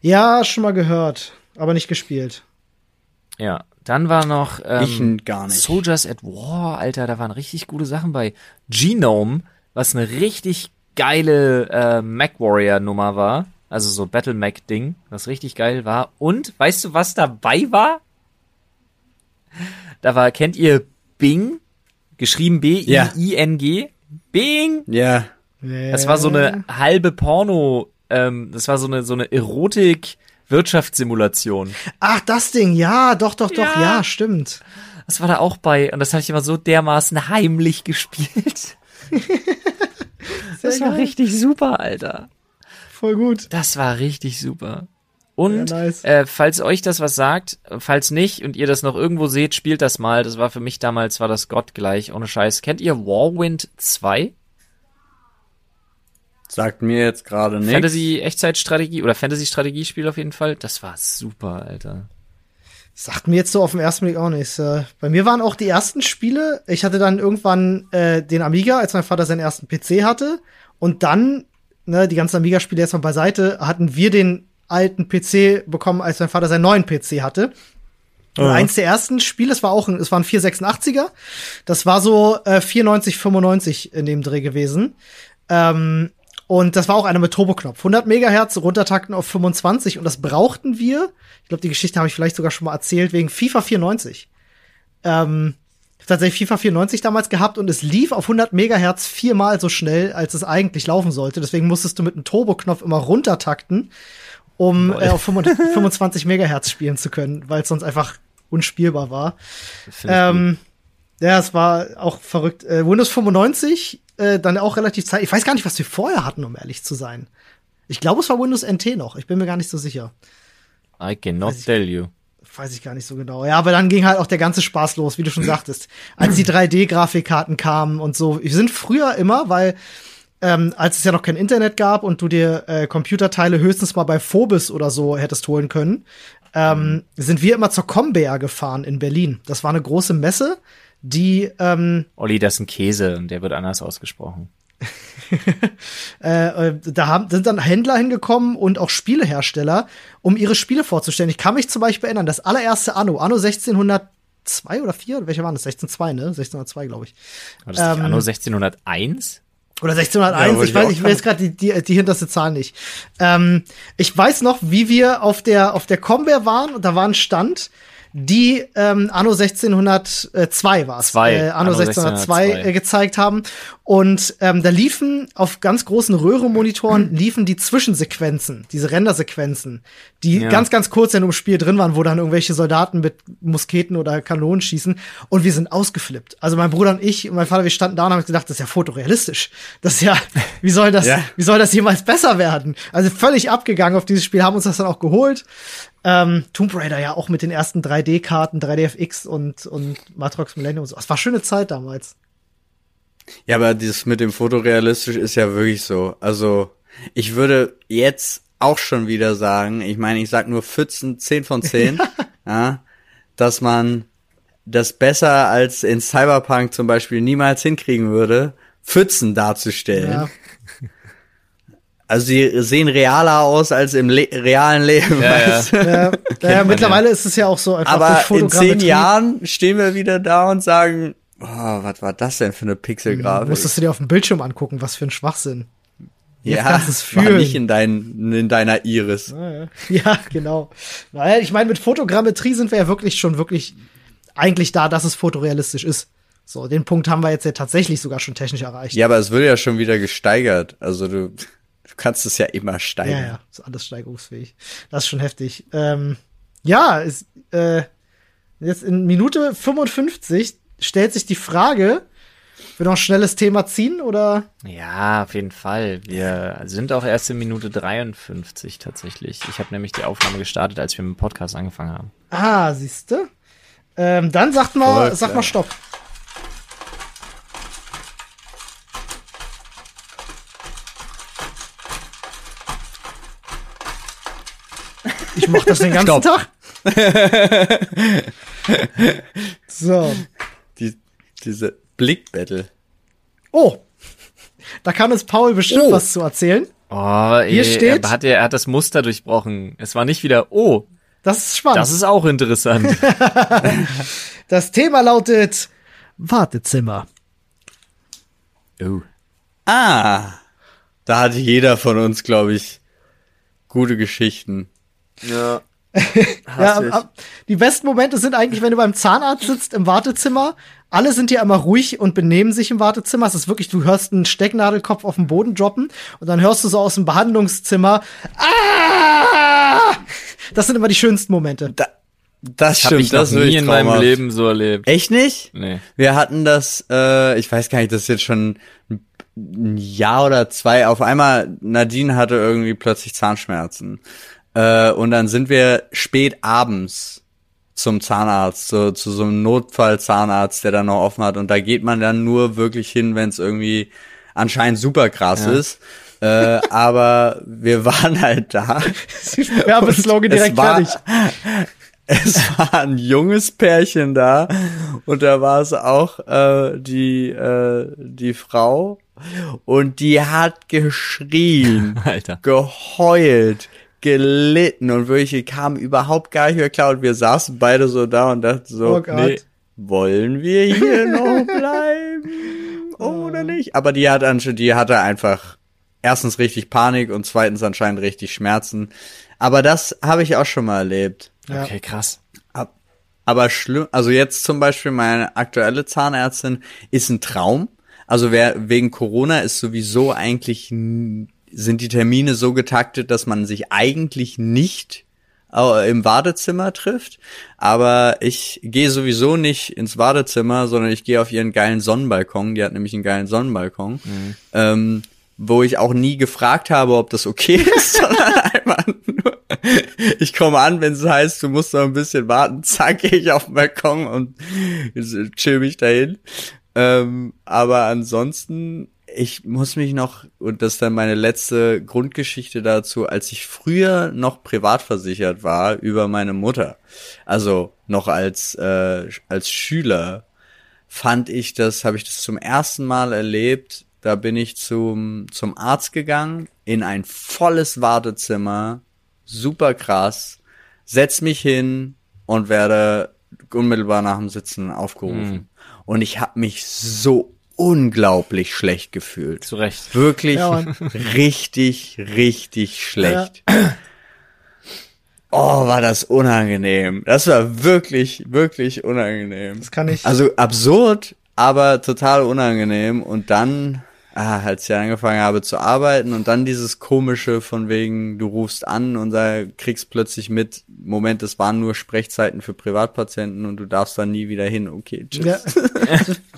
Ja, schon mal gehört, aber nicht gespielt. Ja. Dann war noch ähm, Ich n- gar nicht. Soldiers at War, Alter, da waren richtig gute Sachen bei. Genome, was eine richtig geile äh, Mac-Warrior-Nummer war. Also so Battle-Mac-Ding, was richtig geil war. Und weißt du, was dabei war? Da war, kennt ihr Bing? Geschrieben B-I-I-N-G? Bing! Ja. Das war so eine halbe Porno, ähm, das war so eine, so eine Erotik-Wirtschaftssimulation. Ach, das Ding, ja, doch, doch, doch, Ja. ja, stimmt. Das war da auch bei und das habe ich immer so dermaßen heimlich gespielt. Das war geil. richtig super, Alter. Voll gut. Das war richtig super. Und Ja, nice. äh, falls euch das was sagt, falls nicht und ihr das noch irgendwo seht, spielt das mal. Das war für mich damals, war das Gott gleich, ohne Scheiß. Kennt ihr Warwind 2? Sagt mir jetzt gerade nichts. Fantasy-Echtzeitstrategie oder Fantasy-Strategiespiel auf jeden Fall. Das war super, Alter. Sagt mir jetzt so auf den ersten Blick auch nichts. Bei mir waren auch die ersten Spiele. Ich hatte dann irgendwann äh, den Amiga, als mein Vater seinen ersten PC hatte. Und dann, ne, die ganzen Amiga-Spiele jetzt mal beiseite, hatten wir den alten PC bekommen, als mein Vater seinen neuen PC hatte. Und eins der ersten Spiele, es war auch, ein- es war ein 486er. Das war so äh, 94, 95 in dem Dreh gewesen. Ähm, und das war auch einer mit Turboknopf. 100 Megahertz runtertakten auf 25 und das brauchten wir. Ich glaube, die Geschichte habe ich vielleicht sogar schon mal erzählt, wegen FIFA 94. Ähm, tatsächlich FIFA 94 damals gehabt und es lief auf 100 Megahertz viermal so schnell, als es eigentlich laufen sollte. Deswegen musstest du mit einem Turboknopf immer runtertakten, um äh, auf 25 Megahertz spielen zu können, weil es sonst einfach unspielbar war. Gut. Ähm, ja, es war auch verrückt. Äh, Windows 95, äh, dann auch relativ Zeit. Ich weiß gar nicht, was wir vorher hatten, um ehrlich zu sein. Ich glaube, es war Windows NT noch. Ich bin mir gar nicht so sicher. I cannot weiß ich- tell you. Weiß ich gar nicht so genau. Ja, aber dann ging halt auch der ganze Spaß los, wie du schon sagtest. Als die 3D-Grafikkarten kamen und so. Wir sind früher immer, weil ähm, als es ja noch kein Internet gab und du dir äh, Computerteile höchstens mal bei Phobis oder so hättest holen können, ähm, sind wir immer zur Combeer gefahren in Berlin. Das war eine große Messe, die ähm, Olli, das ist ein Käse und der wird anders ausgesprochen. äh, äh, da haben, sind dann Händler hingekommen und auch Spielehersteller, um ihre Spiele vorzustellen. Ich kann mich zum Beispiel erinnern, das allererste Anno, Anno 1602 oder 4, welche waren das? 1602, ne? 1602, glaube ich. War das Ähm, Anno 1601? Oder 1601, Ja, ich weiß, ich weiß gerade die, die, die hinterste Zahl nicht. Ähm, ich weiß noch, wie wir auf der, auf der Combear waren und da war ein Stand, die ähm, Anno 1602 war es. Äh, Anno, Anno 1602 1602. äh, gezeigt haben. Und ähm, da liefen auf ganz großen Röhrenmonitoren liefen die Zwischensequenzen, diese Rendersequenzen, die Ja. ganz, ganz kurz in einem Spiel drin waren, wo dann irgendwelche Soldaten mit Musketen oder Kanonen schießen. Und wir sind ausgeflippt. Also mein Bruder und ich und mein Vater, wir standen da und haben gedacht, das ist ja fotorealistisch. Das ist ja, wie soll das, Ja. wie soll das jemals besser werden? Also völlig abgegangen auf dieses Spiel, haben uns das dann auch geholt. Ähm, Tomb Raider ja auch mit den ersten 3D-Karten, 3DFX und, und Matrox Millennium und so. Es war schöne Zeit damals. Ja, aber dieses mit dem fotorealistisch ist ja wirklich so. Also, ich würde jetzt auch schon wieder sagen, ich meine, ich sag nur 14, 10 von 10, ja, dass man das besser als in Cyberpunk zum Beispiel niemals hinkriegen würde, Pfützen darzustellen. Ja. Also sie sehen realer aus als im Le realen Leben. Ja, ja. weißt du? Ja, ja, mittlerweile ist es ja auch so einfach Aber in zehn Jahren stehen wir wieder da und sagen, oh, was war das denn für eine Pixelgrafik? Musstest du dir auf dem Bildschirm angucken, was für ein Schwachsinn. Jetzt ja, kannst es war fühlen. nicht in, dein, in deiner Iris. Ja, genau. Naja, ich meine, mit Fotogrammetrie sind wir ja wirklich schon wirklich eigentlich da, dass es fotorealistisch ist. So, den Punkt haben wir jetzt ja tatsächlich sogar schon technisch erreicht. Ja, aber es wird ja schon wieder gesteigert. Also du kannst es ja immer steigern. ja, ja, ist alles steigerungsfähig. Das ist schon heftig. Ähm, ja, ist, äh, jetzt in Minute 55 stellt sich die Frage, wir noch ein schnelles Thema ziehen oder? Ja, auf jeden Fall. Wir sind auch erst in Minute 53 tatsächlich. Ich habe nämlich die Aufnahme gestartet, als wir mit dem Podcast angefangen haben. Ah, siehste. Ähm, dann sagt mal, sag mal Stopp. Ich mach das den ganzen Stopp. Tag. so. Die, diese Blickbattle. Oh. Da kann uns Paul bestimmt Oh. was zu erzählen. Oh, Hier ey, steht- er hat, er hat das Muster durchbrochen. Es war nicht wieder, oh, Das ist spannend. das ist auch interessant. das Thema lautet Wartezimmer. oh. Ah, da hat jeder von uns, glaube ich, gute Geschichten. Ja. ja, ab, die besten Momente sind eigentlich, wenn du beim Zahnarzt sitzt im Wartezimmer. Alle sind hier einmal ruhig und benehmen sich im Wartezimmer. Es ist wirklich, du hörst einen Stecknadelkopf auf den Boden droppen und dann hörst du so aus dem Behandlungszimmer. Ah! Das sind immer die schönsten Momente. Da, das Hab stimmt, ich das ist nie wirklich in meinem. Leben so erlebt. Echt nicht? Nee. Wir hatten das, äh, ich weiß gar nicht, das ist jetzt schon ein Jahr oder zwei. Auf einmal, Nadine hatte irgendwie plötzlich Zahnschmerzen. Äh, und dann sind wir spät abends zum Zahnarzt, so, zu so einem Notfallzahnarzt, der dann noch offen hat. Und da geht man dann nur wirklich hin, wenn es irgendwie anscheinend super krass ist. Äh, aber wir waren halt da. Werbeslogan Es direkt war- fertig. Es war ein junges Pärchen da und da war es auch äh, die äh, die Frau und die hat geschrien, Alter. geheult, gelitten und wirklich kam überhaupt gar nicht mehr klar und wir saßen beide so da und dachten so, Oh nee, wollen wir hier noch bleiben oder nicht? Aber die hat anscheinend, die hatte einfach erstens richtig Panik und zweitens anscheinend richtig Schmerzen. Aber das habe ich auch schon mal erlebt. Ja. Okay, krass. Ab- Aber schlimm, also jetzt zum Beispiel meine aktuelle Zahnärztin ist ein Traum. Also wer wegen Corona ist sowieso eigentlich sind die Termine so getaktet, dass man sich eigentlich nicht äh, im Badezimmer trifft. Aber ich gehe sowieso nicht ins Badezimmer, sondern ich gehe auf ihren geilen Sonnenbalkon. Die hat nämlich einen geilen Sonnenbalkon. Ähm, wo ich auch nie gefragt habe, ob das okay ist, sondern einfach nur, ich komme an, wenn es heißt, du musst noch ein bisschen warten, zack, gehe ich auf den Balkon und chill mich dahin. Ähm, aber ansonsten, ich muss mich noch, und das ist dann meine letzte Grundgeschichte dazu, als ich früher noch privat versichert war über meine Mutter, also noch als, äh, als Schüler, fand ich das, habe ich das zum ersten Mal erlebt. Da bin ich zum, zum Arzt gegangen, in ein volles Wartezimmer, super krass, setz mich hin und werde unmittelbar nach dem Sitzen aufgerufen. Und ich habe mich so unglaublich schlecht gefühlt. Zu Recht. Wirklich Ja, richtig, richtig schlecht. Oh, war das unangenehm. Das war wirklich, wirklich unangenehm. Das kann ich. Also absurd, aber total unangenehm. Und dann, ah, als ich angefangen habe zu arbeiten und dann dieses komische von wegen, du rufst an und da kriegst plötzlich mit, Moment, es waren nur Sprechzeiten für Privatpatienten und du darfst dann nie wieder hin. Okay, tschüss. Ja.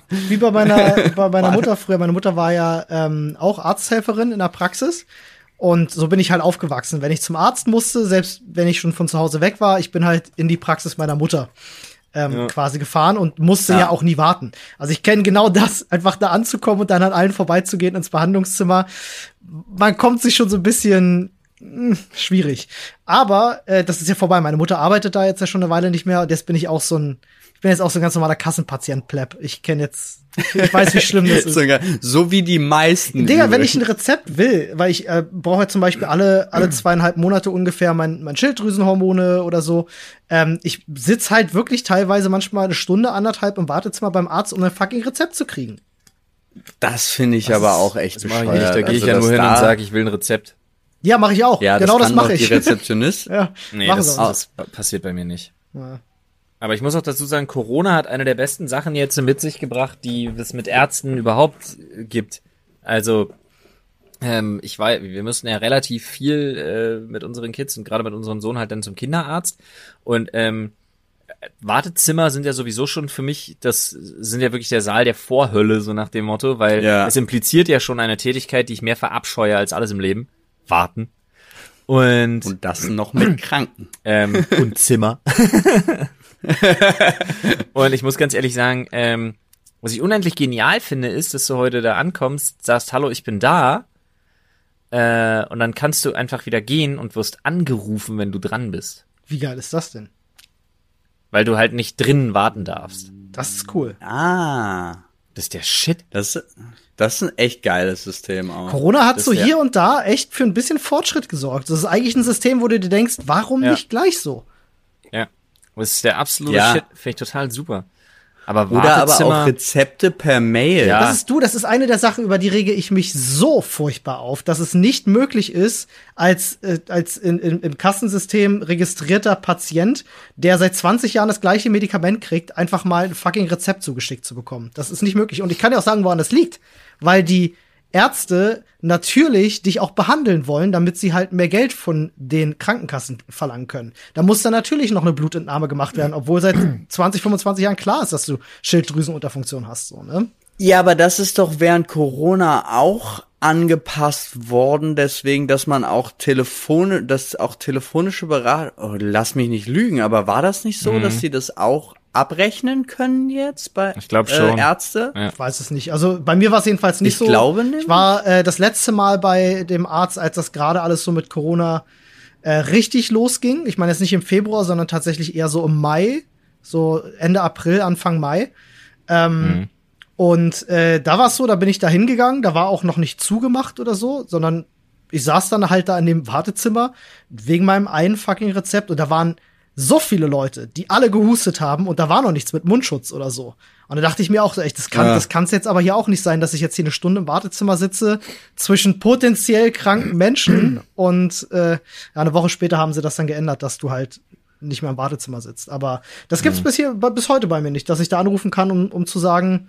Wie bei meiner, bei meiner Mutter früher. Meine Mutter war ja ähm, auch Arzthelferin in der Praxis. Und so bin ich halt aufgewachsen. Wenn ich zum Arzt musste, selbst wenn ich schon von zu Hause weg war, ich bin halt in die Praxis meiner Mutter ähm, quasi gefahren und musste ja. Ja. auch nie warten. Also ich kenne genau das, einfach da anzukommen und dann an allen vorbeizugehen ins Behandlungszimmer. Man kommt sich schon so ein bisschen hm, schwierig. Aber äh, das ist ja vorbei. Meine Mutter arbeitet da jetzt ja schon eine Weile nicht mehr und jetzt bin ich auch so ein, ich bin jetzt auch so ein ganz normaler Kassenpatient-Pleb. Ich kenne jetzt, ich weiß, wie schlimm das ist. Sogar, so wie die meisten. Digga, wenn ich ein Rezept will, weil ich äh, brauche ja zum Beispiel alle, alle zweieinhalb Monate ungefähr mein, mein Schilddrüsenhormone oder so. Ähm, ich sitz halt wirklich teilweise manchmal eine Stunde, anderthalb im Wartezimmer beim Arzt, um ein fucking Rezept zu kriegen. Das finde ich aber auch echt Das ich bescheuert. Da gehe ich Also, ja nur hin und sage, ich will ein Rezept. Ja, mache ich auch. ja, genau das, kann mache ich. Die Rezeptionist. ja, Nee, das, auch. das passiert bei mir nicht. Ja. Aber ich muss auch dazu sagen, Corona hat eine der besten Sachen jetzt mit sich gebracht, die es mit Ärzten überhaupt äh, gibt. Also, ähm, ich weiß, wir müssen ja relativ viel äh, mit unseren Kids und gerade mit unserem Sohn halt dann zum Kinderarzt. Und ähm, Wartezimmer sind ja sowieso schon für mich, das sind ja wirklich der Saal der Vorhölle, so nach dem Motto, weil Ja. es impliziert ja schon eine Tätigkeit, die ich mehr verabscheue als alles im Leben. Warten. Und, Und das noch mit Kranken. ähm, und Zimmer. und ich muss ganz ehrlich sagen, ähm, was ich unendlich genial finde, ist, dass du heute da ankommst, sagst, hallo, ich bin da, äh, und dann kannst du einfach wieder gehen und wirst angerufen, wenn du dran bist. Wie geil ist das denn? Weil du halt nicht drinnen warten darfst. Das ist cool. Ah. Das ist der Shit. Das, das ist ein echt geiles System auch. Corona hat Das so hier und da echt für ein bisschen Fortschritt gesorgt. Das ist eigentlich ein System, wo du dir denkst, warum Ja. nicht gleich so? Ja. Das ist der absolute Ja. Shit. Finde ich total super. Aber Oder aber auch Rezepte per Mail. Ja. Das ist du, das ist eine der Sachen, über die rege ich mich so furchtbar auf, dass es nicht möglich ist, als, äh, als in, in, im Kassensystem registrierter Patient, der seit 20 Jahren das gleiche Medikament kriegt, einfach mal ein fucking Rezept zugeschickt zu bekommen. Das ist nicht möglich. Und ich kann dir auch sagen, woran das liegt. Weil die Ärzte natürlich dich auch behandeln wollen, damit sie halt mehr Geld von den Krankenkassen verlangen können. Da muss dann natürlich noch eine Blutentnahme gemacht werden, obwohl seit 20, 25 Jahren klar ist, dass du Schilddrüsenunterfunktion hast, so, ne? Ja, aber das ist doch während Corona auch angepasst worden, deswegen, dass man auch Telefone, dass auch telefonische Beratung, oh, lass mich nicht lügen, aber war das nicht so, dass sie das auch abrechnen können jetzt bei Ich glaub schon. Äh, Ärzte? Ja. Ich weiß es nicht. Also bei mir war es jedenfalls nicht Ich so. glaube nicht. Ich war äh, das letzte Mal bei dem Arzt, als das gerade alles so mit Corona äh, richtig losging. Ich meine jetzt nicht im Februar, sondern tatsächlich eher so im Mai, so Ende April, Anfang Mai. Ähm, Und äh, da war es so, da bin ich da hingegangen, da war auch noch nicht zugemacht oder so, sondern ich saß dann halt da in dem Wartezimmer wegen meinem einen fucking Rezept und da waren so viele Leute, die alle gehustet haben und da war noch nichts mit Mundschutz oder so. Und da dachte ich mir auch so, echt, das kann, Ja. das kann's jetzt aber hier auch nicht sein, dass ich jetzt hier eine Stunde im Wartezimmer sitze zwischen potenziell kranken Menschen und äh, ja, eine Woche später haben sie das dann geändert, dass du halt nicht mehr im Wartezimmer sitzt. Aber das gibt's bis hier bis heute bei mir nicht, dass ich da anrufen kann, um, um zu sagen,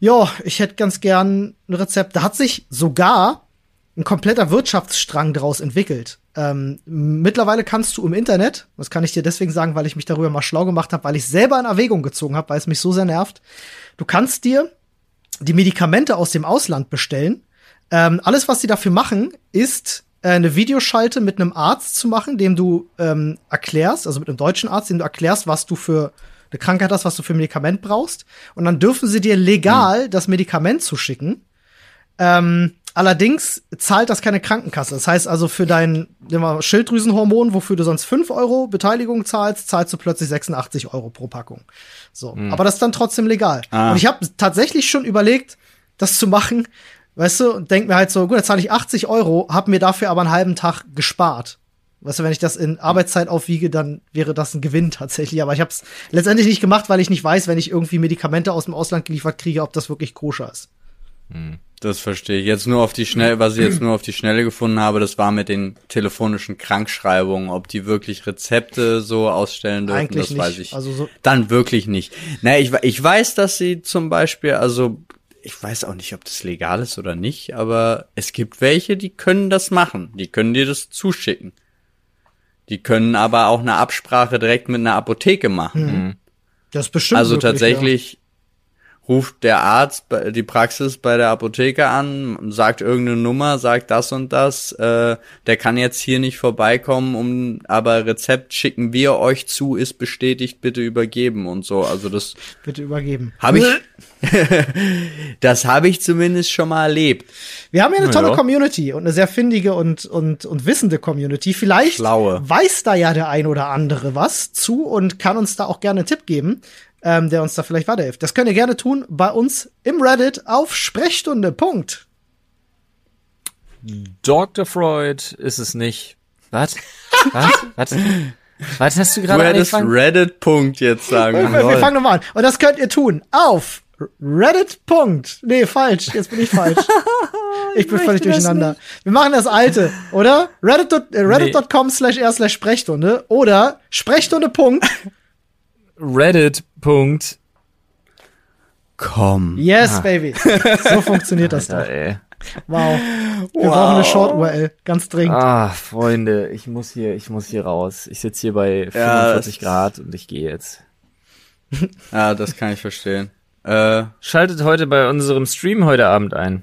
ja, ich hätte ganz gern ein Rezept. Da hat sich sogar ein kompletter Wirtschaftsstrang daraus entwickelt. Ähm, mittlerweile kannst du im Internet, das kann ich dir deswegen sagen, weil ich mich darüber mal schlau gemacht habe, weil ich selber in Erwägung gezogen habe, weil es mich so sehr nervt. Du kannst dir die Medikamente aus dem Ausland bestellen. Ähm, alles, was sie dafür machen, ist äh, eine Videoschalte mit einem Arzt zu machen, dem du ähm, erklärst, also mit einem deutschen Arzt, dem du erklärst, was du für eine Krankheit hast, was du für ein Medikament brauchst. Und dann dürfen sie dir legal das Medikament zuschicken. Ähm, allerdings zahlt das keine Krankenkasse. Das heißt also für dein mal Schilddrüsenhormon, wofür du sonst 5 Euro Beteiligung zahlst, zahlst du plötzlich 86 Euro pro Packung. So, aber das ist dann trotzdem legal. Ah. Und ich habe tatsächlich schon überlegt, das zu machen, weißt du, und denk mir halt so, gut, dann zahle ich 80 Euro, hab mir dafür aber einen halben Tag gespart. Weißt du, wenn ich das in Arbeitszeit aufwiege, dann wäre das ein Gewinn tatsächlich. Aber ich habe es letztendlich nicht gemacht, weil ich nicht weiß, wenn ich irgendwie Medikamente aus dem Ausland geliefert kriege, ob das wirklich koscher ist. Das verstehe ich. Jetzt nur auf die Schnelle, was ich jetzt nur auf die Schnelle gefunden habe, das war mit den telefonischen Krankschreibungen, ob die wirklich Rezepte so ausstellen dürfen, Eigentlich das nicht. weiß ich. Also so- Dann wirklich nicht. Na, ich, ich weiß, dass sie zum Beispiel, also ich weiß auch nicht, ob das legal ist oder nicht, aber es gibt welche, die können das machen. Die können dir das zuschicken. Die können aber auch eine Absprache direkt mit einer Apotheke machen. Das ist bestimmt Also möglich, ja. Ruft der Arzt die Praxis bei der Apotheke an, sagt irgendeine Nummer, sagt das und das, äh, der kann jetzt hier nicht vorbeikommen, um aber Rezept schicken wir euch zu, ist bestätigt, bitte übergeben und so. Also das Bitte übergeben. habe ich das habe ich zumindest schon mal erlebt. Wir haben ja eine tolle ja. Community und eine sehr findige und, und, und wissende Community. Vielleicht Schlaue. weiß da ja der ein oder andere was zu und kann uns da auch gerne einen Tipp geben, ähm, der uns da vielleicht weiterhilft. Das könnt ihr gerne tun bei uns im Reddit auf Sprechstunde. Punkt. Dr. Freud ist es nicht. Was? Was? Was? Was hast du Du gerade hättest angefangen? Reddit Punkt jetzt sagen. Wir, wir fangen nochmal an. Und das könnt ihr tun auf Reddit. Punkt. Nee, falsch. Jetzt bin ich falsch. Ich bin völlig durcheinander. Wir machen das alte, oder? Reddit, äh, Reddit.com slash r slash Sprechstunde oder Sprechstunde. Punkt. Reddit. Punkt. Komm. Yes, baby. So funktioniert das Alter, doch. ey. Wow. Wir brauchen eine Short-URL. Ganz dringend. Ah, Freunde, ich muss hier, ich muss hier raus. Ich sitze hier bei Ja, 45 das- Grad und ich gehe jetzt. Ja, das kann ich verstehen. Äh, Schaltet heute bei unserem Stream heute Abend ein.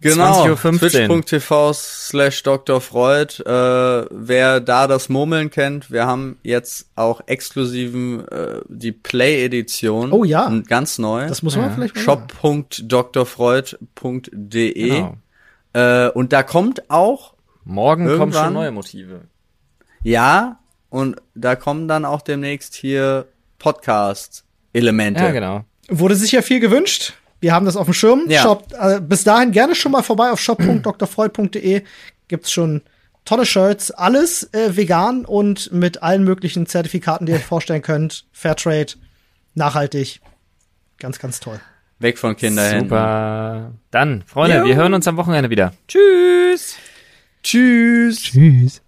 Genau, 20.15 Uhr. twitch.tv slash Dr. Freud. Äh, wer da das Murmeln kennt, wir haben jetzt auch exklusiven äh, die Play-Edition. Oh ja. Ganz neu. Das muss man vielleicht mal shop.drfreud.de Genau. äh, Und da kommt auch, Morgen kommen schon neue Motive. ja, und da kommen dann auch demnächst hier Podcast-Elemente. Ja, genau. Wurde sich ja viel gewünscht. Wir haben das auf dem Schirm. Ja. Shop, äh, bis dahin gerne schon mal vorbei auf shop.drfreud.de. Gibt's schon tolle Shirts. Alles äh, vegan und mit allen möglichen Zertifikaten, die ihr euch vorstellen könnt. Fairtrade. nachhaltig. Ganz, ganz toll. Weg von Kinderhänden. Super. Dann, Freunde, Jo. wir hören uns am Wochenende wieder. Tschüss. Tschüss. Tschüss.